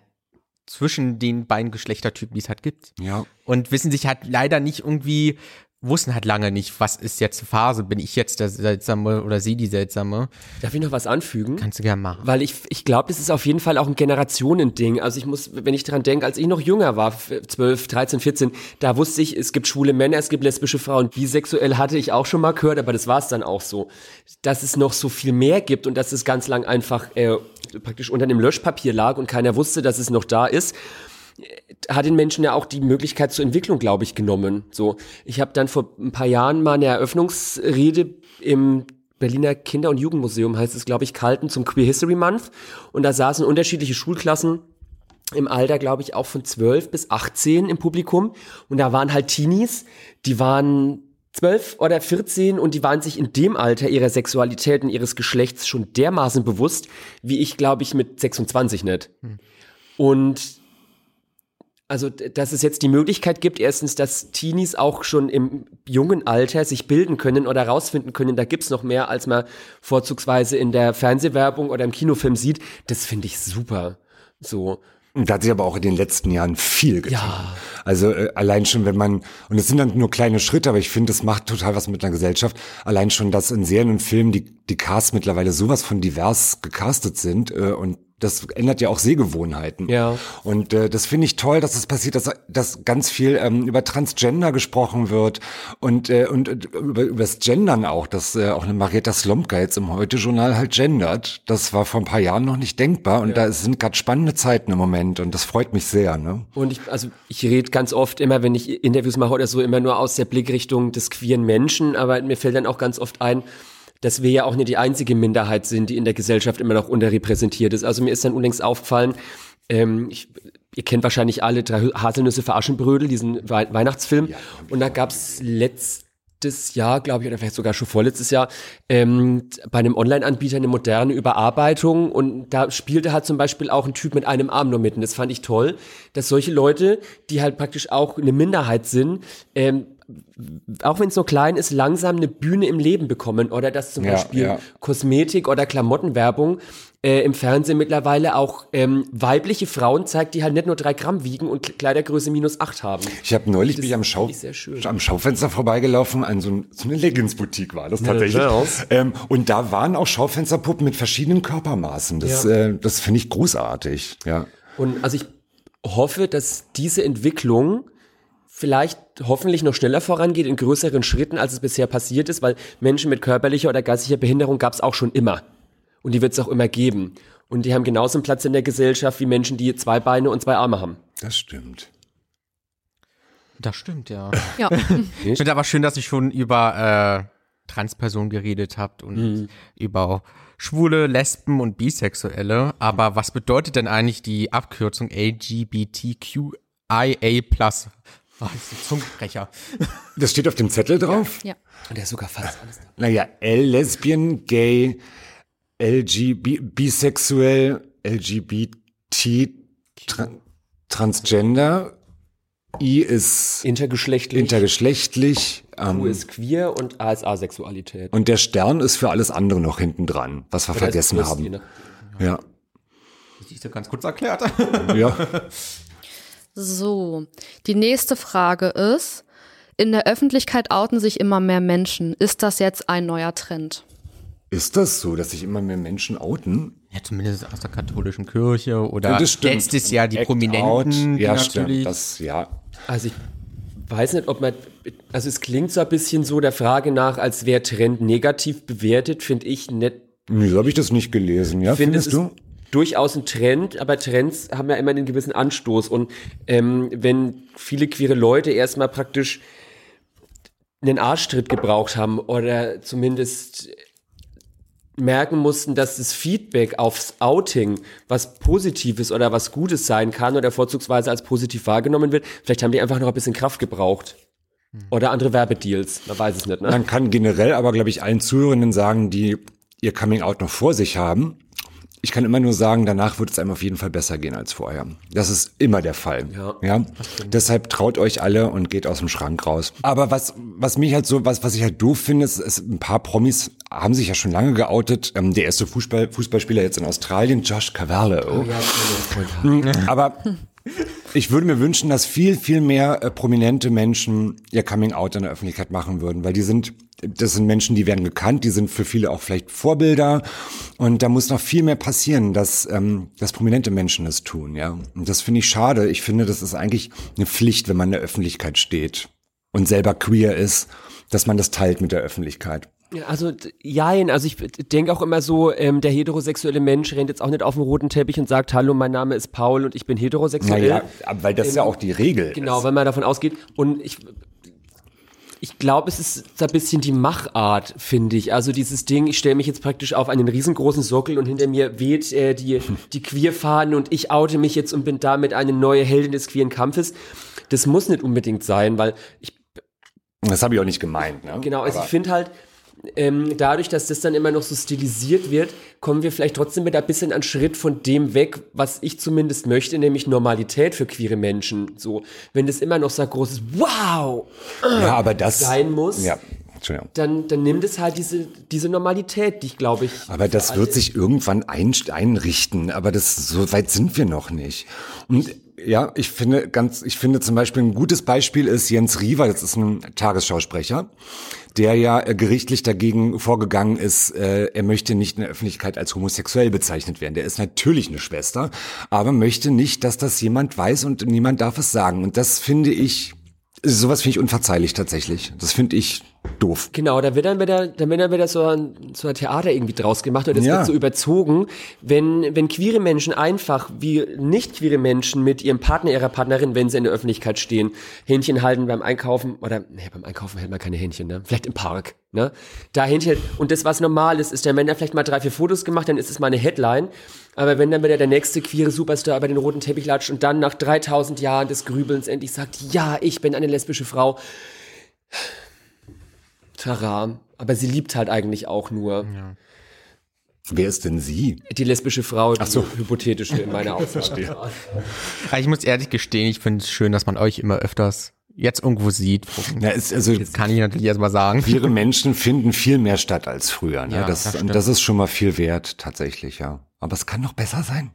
zwischen den beiden Geschlechtertypen, die es halt gibt. Ja. Und wissen sich halt leider nicht irgendwie wussten halt lange nicht, was ist jetzt Phase, bin ich jetzt der Seltsame oder sie die Seltsame. Darf ich noch was anfügen? Kannst du gerne machen. Weil ich, ich glaube, das ist auf jeden Fall auch ein Generationending. Also ich muss, wenn ich dran denke, als ich noch jünger war, 12, 13, 14, da wusste ich, es gibt schwule Männer, es gibt lesbische Frauen. Bisexuell hatte ich auch schon mal gehört, aber das war es dann auch so. Dass es noch so viel mehr gibt und dass es ganz lang einfach äh, praktisch unter dem Löschpapier lag und keiner wusste, dass es noch da ist hat den Menschen ja auch die Möglichkeit zur Entwicklung, glaube ich, genommen. So, ich habe dann vor ein paar Jahren mal eine Eröffnungsrede im Berliner Kinder- und Jugendmuseum, heißt es, glaube ich, Kalten zum Queer History Month. Und da saßen unterschiedliche Schulklassen im Alter, glaube ich, auch von 12 bis 18 im Publikum. Und da waren halt Teenies, die waren 12 oder 14 und die waren sich in dem Alter ihrer Sexualität und ihres Geschlechts schon dermaßen bewusst, wie ich, glaube ich, mit 26 nicht. Hm. Und also, dass es jetzt die Möglichkeit gibt, erstens, dass Teenies auch schon im jungen Alter sich bilden können oder rausfinden können, da gibt's noch mehr, als man vorzugsweise in der Fernsehwerbung oder im Kinofilm sieht, das finde ich super. So. Da hat sich aber auch in den letzten Jahren viel getan. Ja. Also äh, allein schon, wenn man, und es sind dann nur kleine Schritte, aber ich finde, es macht total was mit einer Gesellschaft. Allein schon, dass in Serien und Filmen die, die Casts mittlerweile sowas von divers gecastet sind äh, und das ändert ja auch Sehgewohnheiten. Ja. Und äh, das finde ich toll, dass es passiert, dass, dass ganz viel ähm, über Transgender gesprochen wird und, äh, und über, über das Gendern auch, dass äh, auch eine Marietta Slomka jetzt im Heute-Journal halt gendert. Das war vor ein paar Jahren noch nicht denkbar und ja. da sind gerade spannende Zeiten im Moment und das freut mich sehr. Ne? Und ich, also ich rede ganz oft immer, wenn ich Interviews mache oder so, immer nur aus der Blickrichtung des queeren Menschen, aber mir fällt dann auch ganz oft ein, dass wir ja auch nicht die einzige Minderheit sind, die in der Gesellschaft immer noch unterrepräsentiert ist. Also mir ist dann unlängst aufgefallen, ähm, ich, ihr kennt wahrscheinlich alle drei Haselnüsse für Aschenbrödel, diesen We Weihnachtsfilm. Ja. Und da gab's letztes Jahr, glaube ich, oder vielleicht sogar schon vorletztes Jahr, ähm, bei einem Online-Anbieter eine moderne Überarbeitung und da spielte halt zum Beispiel auch ein Typ mit einem Arm nur mitten. Das fand ich toll, dass solche Leute, die halt praktisch auch eine Minderheit sind, ähm, auch wenn es so klein ist, langsam eine Bühne im Leben bekommen oder dass zum ja, Beispiel ja. Kosmetik oder Klamottenwerbung äh, im Fernsehen mittlerweile auch ähm, weibliche Frauen zeigt, die halt nicht nur drei Gramm wiegen und Kleidergröße minus acht haben. Ich habe neulich bin ich am, Schau am Schaufenster vorbeigelaufen, an so, so eine Leggings-Boutique war das tatsächlich. Ähm, und da waren auch Schaufensterpuppen mit verschiedenen Körpermaßen. Das, ja. äh, das finde ich großartig. Ja. Und also ich hoffe, dass diese Entwicklung vielleicht hoffentlich noch schneller vorangeht in größeren Schritten, als es bisher passiert ist, weil Menschen mit körperlicher oder geistiger Behinderung gab es auch schon immer. Und die wird es auch immer geben. Und die haben genauso einen Platz in der Gesellschaft wie Menschen, die zwei Beine und zwei Arme haben. Das stimmt. Das stimmt, ja. ja. ich finde aber schön, dass ich schon über äh, Transpersonen geredet habt und mhm. über Schwule, Lesben und Bisexuelle. Aber was bedeutet denn eigentlich die Abkürzung LGBTQIA+. Das ist ein Zungenbrecher. Das steht auf dem Zettel drauf? Ja. Und der ist sogar fast alles da. Naja, L, Lesbian, Gay, LGB, bisexuell, LGBT, tra Transgender, I ist intergeschlechtlich, intergeschlechtlich ähm, U ist queer und A ist Asexualität. Und der Stern ist für alles andere noch hinten dran, was wir Oder vergessen haben. Ne? Ja. Das ist ja ganz kurz erklärt. ja. So, die nächste Frage ist, in der Öffentlichkeit outen sich immer mehr Menschen. Ist das jetzt ein neuer Trend? Ist das so, dass sich immer mehr Menschen outen? Ja, zumindest aus der katholischen Kirche oder ja, letztes Jahr die Act Prominenten. Out. Ja, stimmt. Das, ja. Also ich weiß nicht, ob man, also es klingt so ein bisschen so der Frage nach, als wäre Trend negativ bewertet, finde ich nicht. Nee, so habe ich das nicht gelesen, ja, find, findest du? Durchaus ein Trend, aber Trends haben ja immer einen gewissen Anstoß. Und ähm, wenn viele queere Leute erstmal praktisch einen Arschtritt gebraucht haben oder zumindest merken mussten, dass das Feedback aufs Outing was Positives oder was Gutes sein kann oder vorzugsweise als positiv wahrgenommen wird, vielleicht haben die einfach noch ein bisschen Kraft gebraucht. Oder andere Werbedeals, man weiß es nicht. Ne? Man kann generell aber, glaube ich, allen Zuhörenden sagen, die ihr Coming Out noch vor sich haben, ich kann immer nur sagen, danach wird es einem auf jeden Fall besser gehen als vorher. Das ist immer der Fall. Ja. ja? Deshalb traut euch alle und geht aus dem Schrank raus. Aber was, was mich halt so, was, was ich halt doof finde, ist, ist ein paar Promis haben sich ja schon lange geoutet. Ähm, der erste Fußball, Fußballspieler jetzt in Australien, Josh Cavallo. Oh, ja, aber ich würde mir wünschen, dass viel, viel mehr äh, prominente Menschen ihr Coming Out in der Öffentlichkeit machen würden, weil die sind das sind Menschen, die werden gekannt, die sind für viele auch vielleicht Vorbilder. Und da muss noch viel mehr passieren, dass, ähm, dass prominente Menschen das tun, ja. Und das finde ich schade. Ich finde, das ist eigentlich eine Pflicht, wenn man in der Öffentlichkeit steht und selber queer ist, dass man das teilt mit der Öffentlichkeit. Also jein, also ich denke auch immer so, ähm, der heterosexuelle Mensch rennt jetzt auch nicht auf dem roten Teppich und sagt, hallo, mein Name ist Paul und ich bin heterosexuell. Naja, weil das ähm, ja auch die Regel Genau, ist. weil man davon ausgeht. Und ich ich glaube, es ist so ein bisschen die Machart, finde ich. Also dieses Ding, ich stelle mich jetzt praktisch auf einen riesengroßen Sockel und hinter mir weht äh, die, die Queerfahnen und ich oute mich jetzt und bin damit eine neue Heldin des queeren Kampfes. Das muss nicht unbedingt sein, weil ich. Das habe ich auch nicht gemeint, ne? Genau, also Aber ich finde halt, ähm, dadurch, dass das dann immer noch so stilisiert wird, kommen wir vielleicht trotzdem wieder ein bisschen einen Schritt von dem weg, was ich zumindest möchte, nämlich Normalität für queere Menschen. So, wenn das immer noch so ein großes Wow ja, aber das, sein muss, ja, dann, dann nimmt es halt diese, diese Normalität, die ich glaube ich. Aber das wird sich irgendwann ein, einrichten, aber das, so weit sind wir noch nicht. Und ja, ich finde ganz, ich finde zum Beispiel ein gutes Beispiel ist Jens Riewer, das ist ein Tagesschausprecher, der ja äh, gerichtlich dagegen vorgegangen ist, äh, er möchte nicht in der Öffentlichkeit als homosexuell bezeichnet werden. Der ist natürlich eine Schwester, aber möchte nicht, dass das jemand weiß und niemand darf es sagen. Und das finde ich Sowas finde ich unverzeihlich tatsächlich. Das finde ich doof. Genau, da wird dann wieder, dann wird dann wieder so ein, so ein Theater irgendwie draus gemacht oder das ja. wird so überzogen, wenn, wenn queere Menschen einfach wie nicht queere Menschen mit ihrem Partner, ihrer Partnerin, wenn sie in der Öffentlichkeit stehen, Hähnchen halten beim Einkaufen oder, nee, beim Einkaufen hält man keine Hähnchen, ne? Vielleicht im Park, ne? Da Hähnchen, und das was normal ist, ist der Männer vielleicht mal drei, vier Fotos gemacht, dann ist es mal eine Headline. Aber wenn dann wieder der nächste queere Superstar über den roten Teppich latscht und dann nach 3000 Jahren des Grübelns endlich sagt, ja, ich bin eine lesbische Frau. Tara. Aber sie liebt halt eigentlich auch nur. Ja. Wer ist denn sie? Die lesbische Frau, die Ach so. hypothetische in meiner Aussage. ich muss ehrlich gestehen, ich finde es schön, dass man euch immer öfters jetzt irgendwo sieht. Ja, ist, also, jetzt kann ich natürlich erstmal sagen. Queere Menschen finden viel mehr statt als früher. Ne? Ja, das, das, das ist schon mal viel wert, tatsächlich, ja. Aber es kann noch besser sein.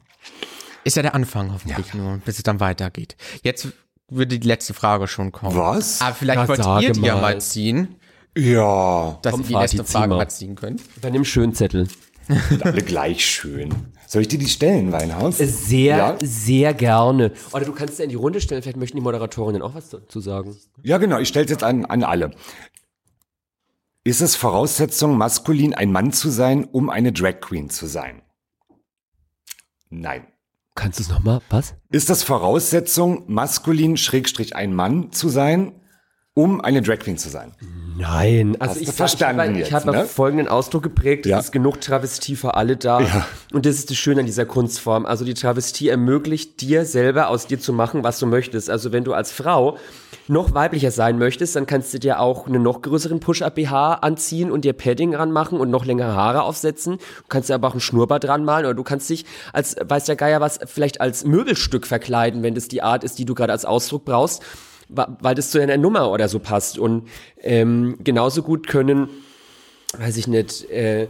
Ist ja der Anfang hoffentlich ja. nur, bis es dann weitergeht. Jetzt würde die letzte Frage schon kommen. Was? Aber vielleicht wollt ihr die ja mal ziehen. Ja. Dass ihr die letzte Frage mal ziehen könnt. Dann nimm Schönzettel. Und alle gleich schön. Soll ich dir die stellen, Weinhaus? Sehr, ja? sehr gerne. Oder du kannst es in die Runde stellen, vielleicht möchten die Moderatorinnen auch was dazu sagen. Ja, genau, ich stelle es jetzt an, an alle. Ist es Voraussetzung, maskulin ein Mann zu sein, um eine Drag Queen zu sein? Nein. Kannst du es nochmal? Was? Ist das Voraussetzung, maskulin Schrägstrich ein Mann zu sein, um eine Drag Queen zu sein? Nein, also Hast ich, verstanden ich, ich, habe ja? folgenden Ausdruck geprägt, ja. es ist genug Travestie für alle da. Ja. Und das ist das Schöne an dieser Kunstform. Also die Travestie ermöglicht dir selber aus dir zu machen, was du möchtest. Also wenn du als Frau noch weiblicher sein möchtest, dann kannst du dir auch einen noch größeren Push-Up-BH anziehen und dir Padding ranmachen und noch längere Haare aufsetzen. Du kannst dir aber auch ein Schnurrbart dran malen oder du kannst dich als, weiß der Geier was, vielleicht als Möbelstück verkleiden, wenn das die Art ist, die du gerade als Ausdruck brauchst weil das zu deiner Nummer oder so passt. Und ähm, genauso gut können, weiß ich nicht, äh,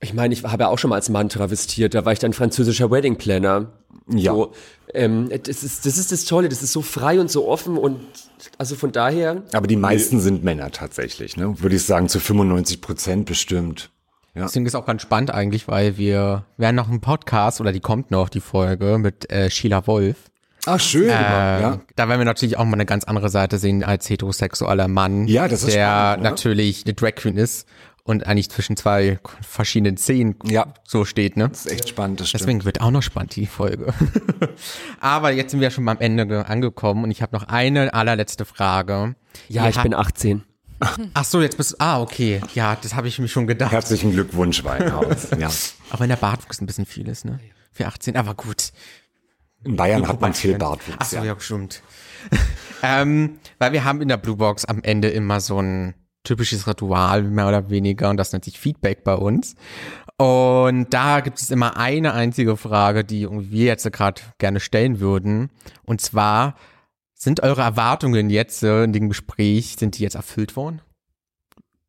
ich meine, ich habe ja auch schon mal als Mann travestiert, da war ich dann französischer Wedding Planner. Ja. So, ähm, das, ist, das ist das Tolle, das ist so frei und so offen und also von daher. Aber die meisten sind Männer tatsächlich, ne? Würde ich sagen, zu 95 Prozent bestimmt. Ja. Deswegen ist auch ganz spannend eigentlich, weil wir werden noch einen Podcast oder die kommt noch, die Folge mit äh, Sheila Wolf. Ach, schön. Äh, ja. Da werden wir natürlich auch mal eine ganz andere Seite sehen als heterosexueller Mann, ja, das ist der spannend, natürlich eine Drag Queen ist und eigentlich zwischen zwei verschiedenen Szenen ja. so steht, ne? Das ist echt spannend, das stimmt. Deswegen wird auch noch spannend, die Folge. Aber jetzt sind wir schon mal am Ende angekommen und ich habe noch eine allerletzte Frage. Ja, ich bin 18. Ach so, jetzt bist du, ah, okay. Ja, das habe ich mir schon gedacht. Herzlichen Glückwunsch, Weinhaus. ja. Auch wenn der Bartwuchs ein bisschen viel ist, ne? Für 18, aber gut. In Bayern hat man viel Bartwuchs. Ach so, ja, ja stimmt. ähm, weil wir haben in der Blue Box am Ende immer so ein typisches Ritual, mehr oder weniger, und das nennt sich Feedback bei uns. Und da gibt es immer eine einzige Frage, die wir jetzt gerade gerne stellen würden. Und zwar, sind eure Erwartungen jetzt in dem Gespräch, sind die jetzt erfüllt worden?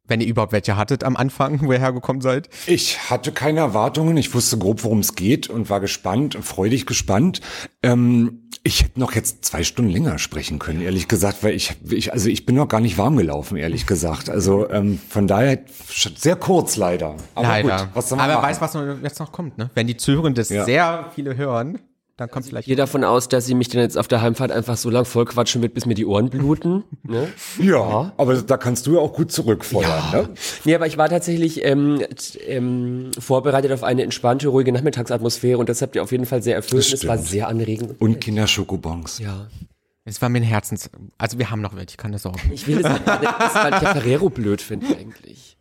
Wenn ihr überhaupt welche hattet am Anfang, wo ihr hergekommen seid? Ich hatte keine Erwartungen. Ich wusste grob, worum es geht und war gespannt, freudig gespannt. Ähm, ich hätte noch jetzt zwei Stunden länger sprechen können, ehrlich gesagt, weil ich, ich also ich bin noch gar nicht warm gelaufen, ehrlich gesagt. Also ähm, von daher sehr kurz leider. Aber leider. Gut, was soll man Aber wer weiß, was jetzt noch kommt, ne? Wenn die Zuhörenden das ja. sehr viele hören, dann kommt vielleicht. Ich gehe davon aus, dass sie mich dann jetzt auf der Heimfahrt einfach so lang vollquatschen wird, bis mir die Ohren bluten. Ne? ja, aber da kannst du ja auch gut zurückfeuern. Ja. Ne? Nee, aber ich war tatsächlich ähm, ähm, vorbereitet auf eine entspannte, ruhige Nachmittagsatmosphäre und das habt ihr auf jeden Fall sehr erfüllt. Es war sehr anregend. Und Kinderschokobons. Ja. Es war mir ein Herzens... Also wir haben noch welche, keine Sorge. Ich will es nicht, weil ich Ferrero blöd finde eigentlich.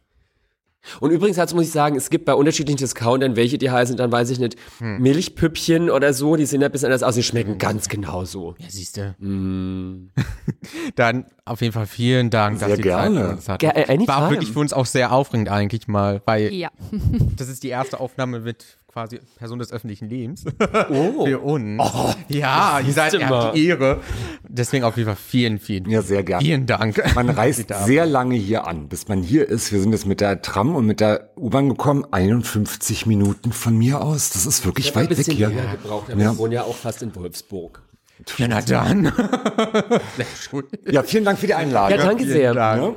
Und übrigens dazu muss ich sagen, es gibt bei unterschiedlichen Discountern, welche die heißen, dann weiß ich nicht, hm. Milchpüppchen oder so, die sehen ja ein bisschen anders aus, die schmecken ganz genauso. Ja, siehst du. Mm. dann auf jeden Fall vielen Dank, sehr dass gerne. Zeit Ger äh, War wirklich für uns auch sehr aufregend eigentlich mal, weil ja. das ist die erste Aufnahme mit quasi Person des öffentlichen Lebens. Oh. Für uns. Oh, ja, ihr seid ihr habt die Ehre. Deswegen auf jeden Fall vielen, vielen, ja, sehr gerne. vielen Dank. Man reist sehr lange hier an, bis man hier ist. Wir sind jetzt mit der Tram und mit der U-Bahn gekommen. 51 Minuten von mir aus. Das ist wirklich ich weit weg hier. Gebraucht, aber ja. Wir wohnen ja auch fast in Wolfsburg. Ja, na dann. ja, vielen Dank für die Einladung. Ja, danke sehr. Ja.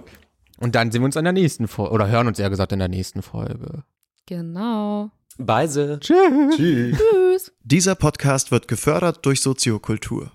Und dann sehen wir uns in der nächsten Folge, oder hören uns eher gesagt in der nächsten Folge. Genau. Beise. Tschüss. Tschüss. Tschüss. Dieser Podcast wird gefördert durch Soziokultur.